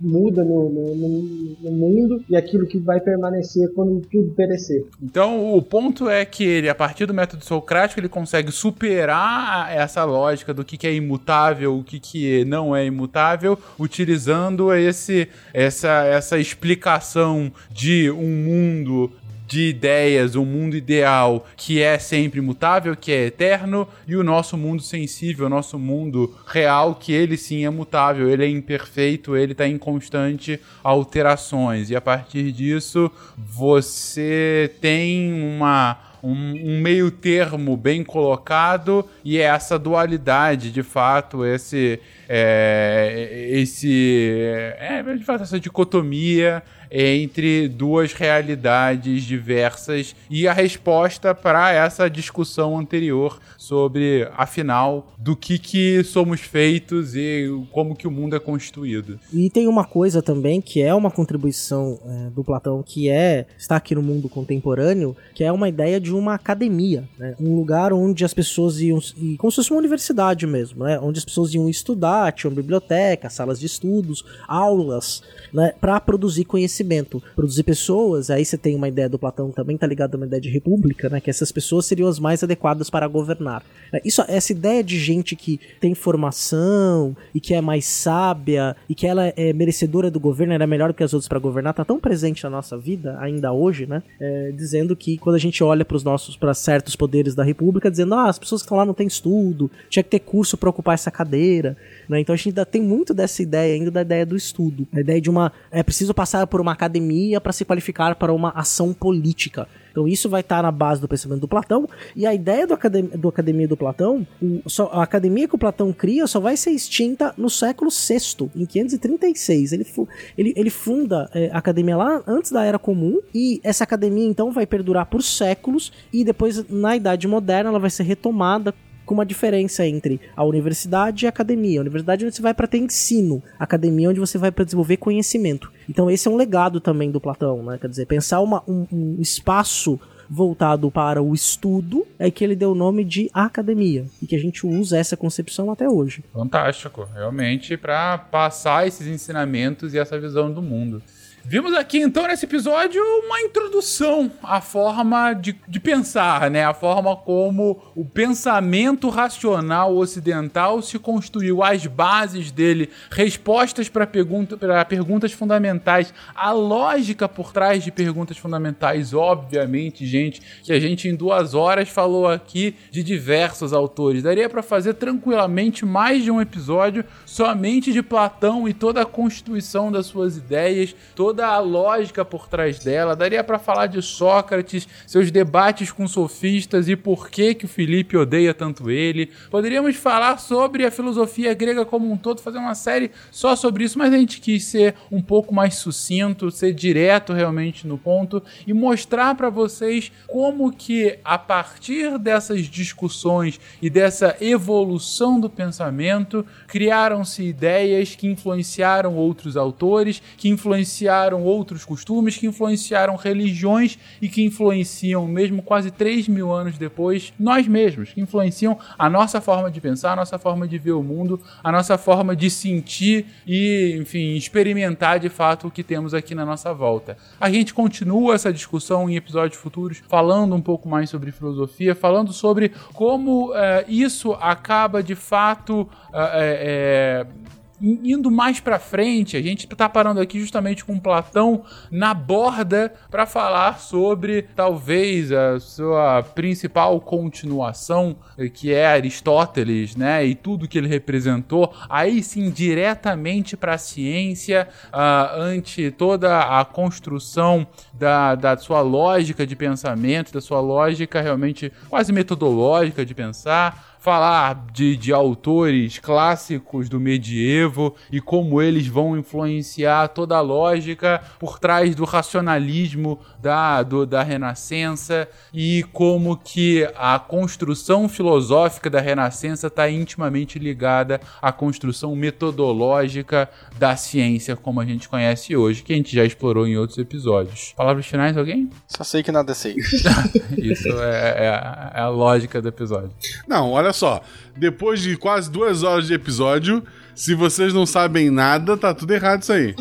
muda no, no, no- no mundo e aquilo que vai permanecer quando tudo perecer. Então, o ponto é que ele, a partir do método socrático, ele consegue superar essa lógica do que, que é imutável, o que, que não é imutável, utilizando esse, essa, essa explicação de um mundo de ideias, um mundo ideal que é sempre mutável, que é eterno, e o nosso mundo sensível, o nosso mundo real, que ele sim é mutável, ele é imperfeito, ele está em constante alterações. E a partir disso, você tem uma um, um meio termo bem colocado e é essa dualidade, de fato, esse é, esse é, fato essa dicotomia entre duas realidades diversas e a resposta para essa discussão anterior sobre afinal do que que somos feitos e como que o mundo é constituído. E tem uma coisa também que é uma contribuição é, do Platão que é está aqui no mundo contemporâneo, que é uma ideia de uma academia, né? um lugar onde as pessoas iam como se fosse uma universidade mesmo, né? onde as pessoas iam estudar, tinham biblioteca, salas de estudos, aulas, né? para produzir conhecimento, produzir pessoas. Aí você tem uma ideia do Platão também tá ligado a uma ideia de república, né? Que essas pessoas seriam as mais adequadas para governar. né? Isso, essa ideia de gente que tem formação e que é mais sábia e que ela é merecedora do governo, era melhor que as outras para governar, tá tão presente na nossa vida ainda hoje, né? É, dizendo que quando a gente olha para os nossos, para certos poderes da república, dizendo, ah, as pessoas que estão lá não têm estudo, tinha que ter curso para ocupar essa cadeira, né? Então a gente ainda tem muito dessa ideia ainda da ideia do estudo, a ideia de uma é preciso passar por uma academia para se qualificar para uma ação política. Então isso vai estar na base do pensamento do Platão. E a ideia do, academ do Academia do Platão, o, só, a academia que o Platão cria só vai ser extinta no século VI, em 536. Ele, fu ele, ele funda é, a academia lá antes da Era Comum, e essa academia então vai perdurar por séculos, e depois na Idade Moderna ela vai ser retomada com uma diferença entre a universidade e a academia. A universidade é onde você vai para ter ensino, a academia é onde você vai para desenvolver conhecimento. Então esse é um legado também do Platão, né? Quer dizer, pensar uma, um, um espaço voltado para o estudo é que ele deu o nome de academia e que a gente usa essa concepção até hoje. Fantástico, realmente para passar esses ensinamentos e essa visão do mundo. Vimos aqui então nesse episódio uma introdução à forma de, de pensar, né? A forma como o pensamento racional ocidental se construiu, as bases dele, respostas para pergunta, perguntas fundamentais, a lógica por trás de perguntas fundamentais, obviamente, gente, que a gente em duas horas falou aqui de diversos autores. Daria para fazer tranquilamente mais de um episódio somente de Platão e toda a constituição das suas ideias, toda a lógica por trás dela. Daria para falar de Sócrates, seus debates com sofistas e por que que o Felipe odeia tanto ele. Poderíamos falar sobre a filosofia grega como um todo, fazer uma série só sobre isso, mas a gente quis ser um pouco mais sucinto, ser direto realmente no ponto e mostrar para vocês como que a partir dessas discussões e dessa evolução do pensamento criaram-se ideias que influenciaram outros autores, que influenciaram outros costumes, que influenciaram religiões e que influenciam, mesmo quase 3 mil anos depois, nós mesmos, que influenciam a nossa forma de pensar, a nossa forma de ver o mundo, a nossa forma de sentir e, enfim, experimentar de fato o que temos aqui na nossa volta. A gente continua essa discussão em episódios futuros, falando um pouco mais sobre filosofia, falando sobre como é, isso acaba de fato. É, é, indo mais para frente, a gente tá parando aqui justamente com Platão na borda para falar sobre talvez a sua principal continuação, que é Aristóteles, né, e tudo que ele representou, aí sim diretamente para a ciência, uh, ante toda a construção da, da sua lógica de pensamento, da sua lógica realmente quase metodológica de pensar falar de, de autores clássicos do medievo e como eles vão influenciar toda a lógica por trás do racionalismo da, do, da Renascença e como que a construção filosófica da Renascença está intimamente ligada à construção metodológica da ciência como a gente conhece hoje, que a gente já explorou em outros episódios. Palavras finais, alguém? Só sei que nada sei. Isso é, é, é a lógica do episódio. Não, olha só. Depois de quase duas horas de episódio, se vocês não sabem nada, tá tudo errado isso aí.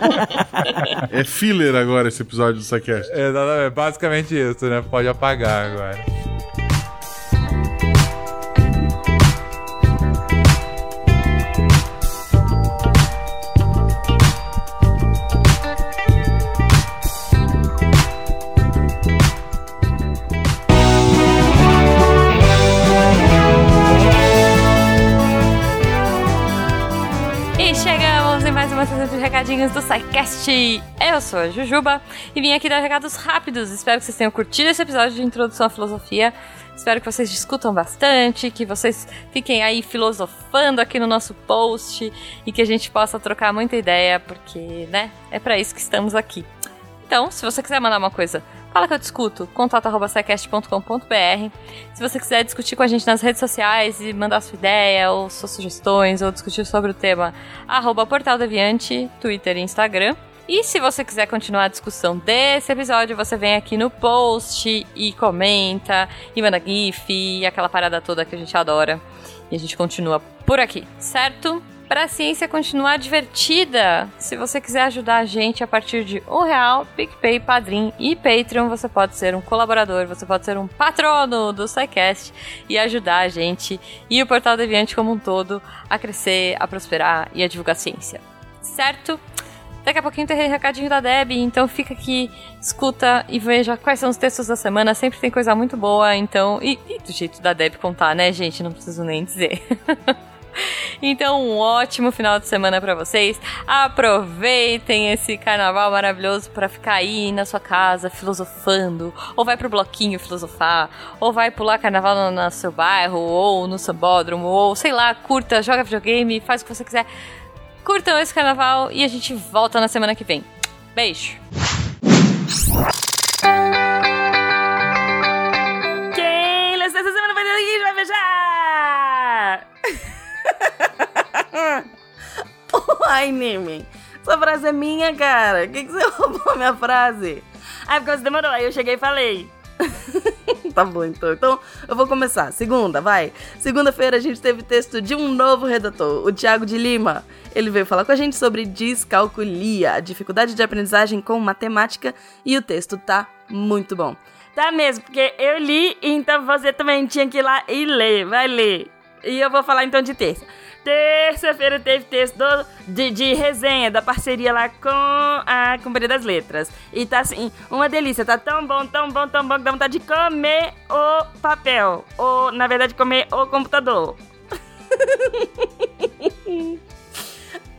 é filler agora esse episódio do Saquest. É basicamente isso, né? Pode apagar agora. Recadinhos do SciCast. Eu sou a Jujuba e vim aqui dar recados rápidos. Espero que vocês tenham curtido esse episódio de introdução à filosofia. Espero que vocês discutam bastante, que vocês fiquem aí filosofando aqui no nosso post e que a gente possa trocar muita ideia, porque, né, é para isso que estamos aqui. Então, se você quiser mandar uma coisa Fala que eu discuto, contato.secast.com.br. Se você quiser discutir com a gente nas redes sociais e mandar sua ideia, ou suas sugestões, ou discutir sobre o tema, arroba Portal Deviante, Twitter e Instagram. E se você quiser continuar a discussão desse episódio, você vem aqui no post e comenta, e manda GIF, e aquela parada toda que a gente adora. E a gente continua por aqui, certo? Para a ciência continuar divertida, se você quiser ajudar a gente a partir de um real, PicPay, Padrim e Patreon, você pode ser um colaborador, você pode ser um patrono do SciCast e ajudar a gente e o Portal Deviante como um todo a crescer, a prosperar e a divulgar ciência. Certo? Daqui a pouquinho tem recadinho da Deb, então fica aqui, escuta e veja quais são os textos da semana. Sempre tem coisa muito boa, então. E, e do jeito da Deb contar, né, gente? Não preciso nem dizer. Então, um ótimo final de semana para vocês. Aproveitem esse carnaval maravilhoso para ficar aí na sua casa filosofando, ou vai pro bloquinho filosofar, ou vai pular carnaval no, no seu bairro, ou no sambódromo, ou sei lá, curta, joga videogame, faz o que você quiser. Curtam esse carnaval e a gente volta na semana que vem. Beijo! Ai, Nimi. Essa frase é minha, cara. Por que, que você roubou minha frase? Ah, porque você demorou. Aí eu cheguei e falei. tá bom, então. Então, eu vou começar. Segunda, vai. Segunda-feira a gente teve texto de um novo redator, o Thiago de Lima. Ele veio falar com a gente sobre discalculia, a dificuldade de aprendizagem com matemática, e o texto tá muito bom. Tá mesmo, porque eu li, então você também tinha que ir lá e ler. Vai ler. E eu vou falar então de terça. Terça-feira teve texto do, de, de, resenha da parceria lá com a Companhia das Letras. E tá assim, uma delícia. Tá tão bom, tão bom, tão bom que dá vontade de comer o papel. Ou, na verdade, comer o computador.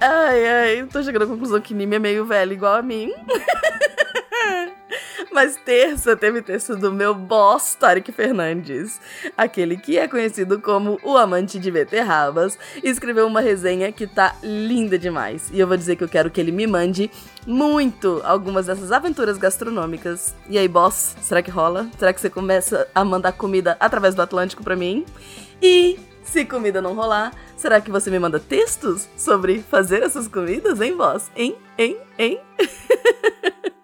ai, ai, tô chegando à conclusão que Nimi é meio velho igual a mim. Mas terça teve texto do meu boss, Tarek Fernandes. Aquele que é conhecido como o amante de beterrabas. Escreveu uma resenha que tá linda demais. E eu vou dizer que eu quero que ele me mande muito algumas dessas aventuras gastronômicas. E aí, boss, será que rola? Será que você começa a mandar comida através do Atlântico para mim? E se comida não rolar, será que você me manda textos sobre fazer essas comidas, hein, boss? Hein? Hein? Hein?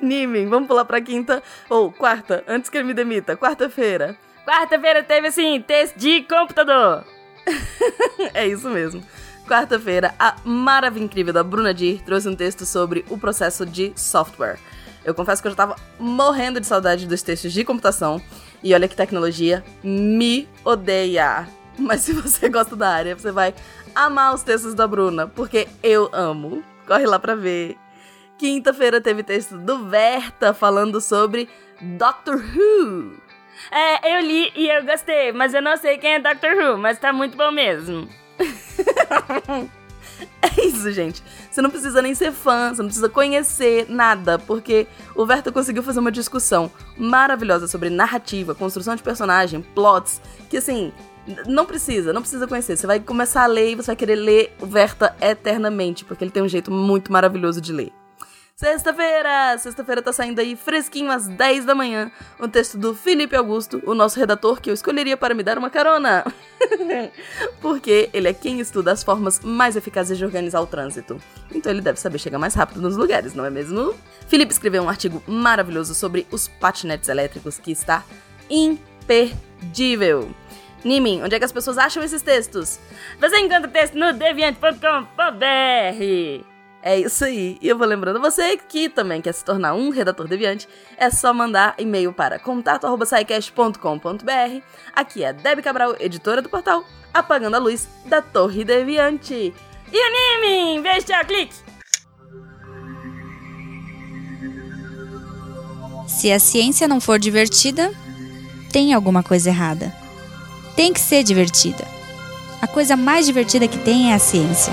Nimen, vamos pular pra quinta ou quarta, antes que ele me demita. Quarta-feira. Quarta-feira teve assim, teste de computador. é isso mesmo. Quarta-feira, a maravilha incrível da Bruna Dir trouxe um texto sobre o processo de software. Eu confesso que eu já tava morrendo de saudade dos textos de computação. E olha que tecnologia me odeia. Mas se você gosta da área, você vai amar os textos da Bruna, porque eu amo. Corre lá pra ver. Quinta-feira teve texto do Verta falando sobre Doctor Who. É, eu li e eu gostei, mas eu não sei quem é Doctor Who, mas tá muito bom mesmo. é isso, gente. Você não precisa nem ser fã, você não precisa conhecer nada, porque o Verta conseguiu fazer uma discussão maravilhosa sobre narrativa, construção de personagem, plots, que assim, não precisa, não precisa conhecer. Você vai começar a ler e você vai querer ler o Verta eternamente, porque ele tem um jeito muito maravilhoso de ler. Sexta-feira! Sexta-feira tá saindo aí fresquinho às 10 da manhã um texto do Felipe Augusto, o nosso redator que eu escolheria para me dar uma carona. Porque ele é quem estuda as formas mais eficazes de organizar o trânsito. Então ele deve saber chegar mais rápido nos lugares, não é mesmo? Felipe escreveu um artigo maravilhoso sobre os patinetes elétricos que está imperdível. Nimin, onde é que as pessoas acham esses textos? Você encontra texto no deviante.com.br. É isso aí. E eu vou lembrando você que também quer se tornar um redator deviante, é só mandar e-mail para contato@saicast.com.br. Aqui é Debbie Cabral, editora do portal Apagando a Luz da Torre Deviante. E anime! Beijo, tchau, clique! Se a ciência não for divertida, tem alguma coisa errada. Tem que ser divertida. A coisa mais divertida que tem é a ciência.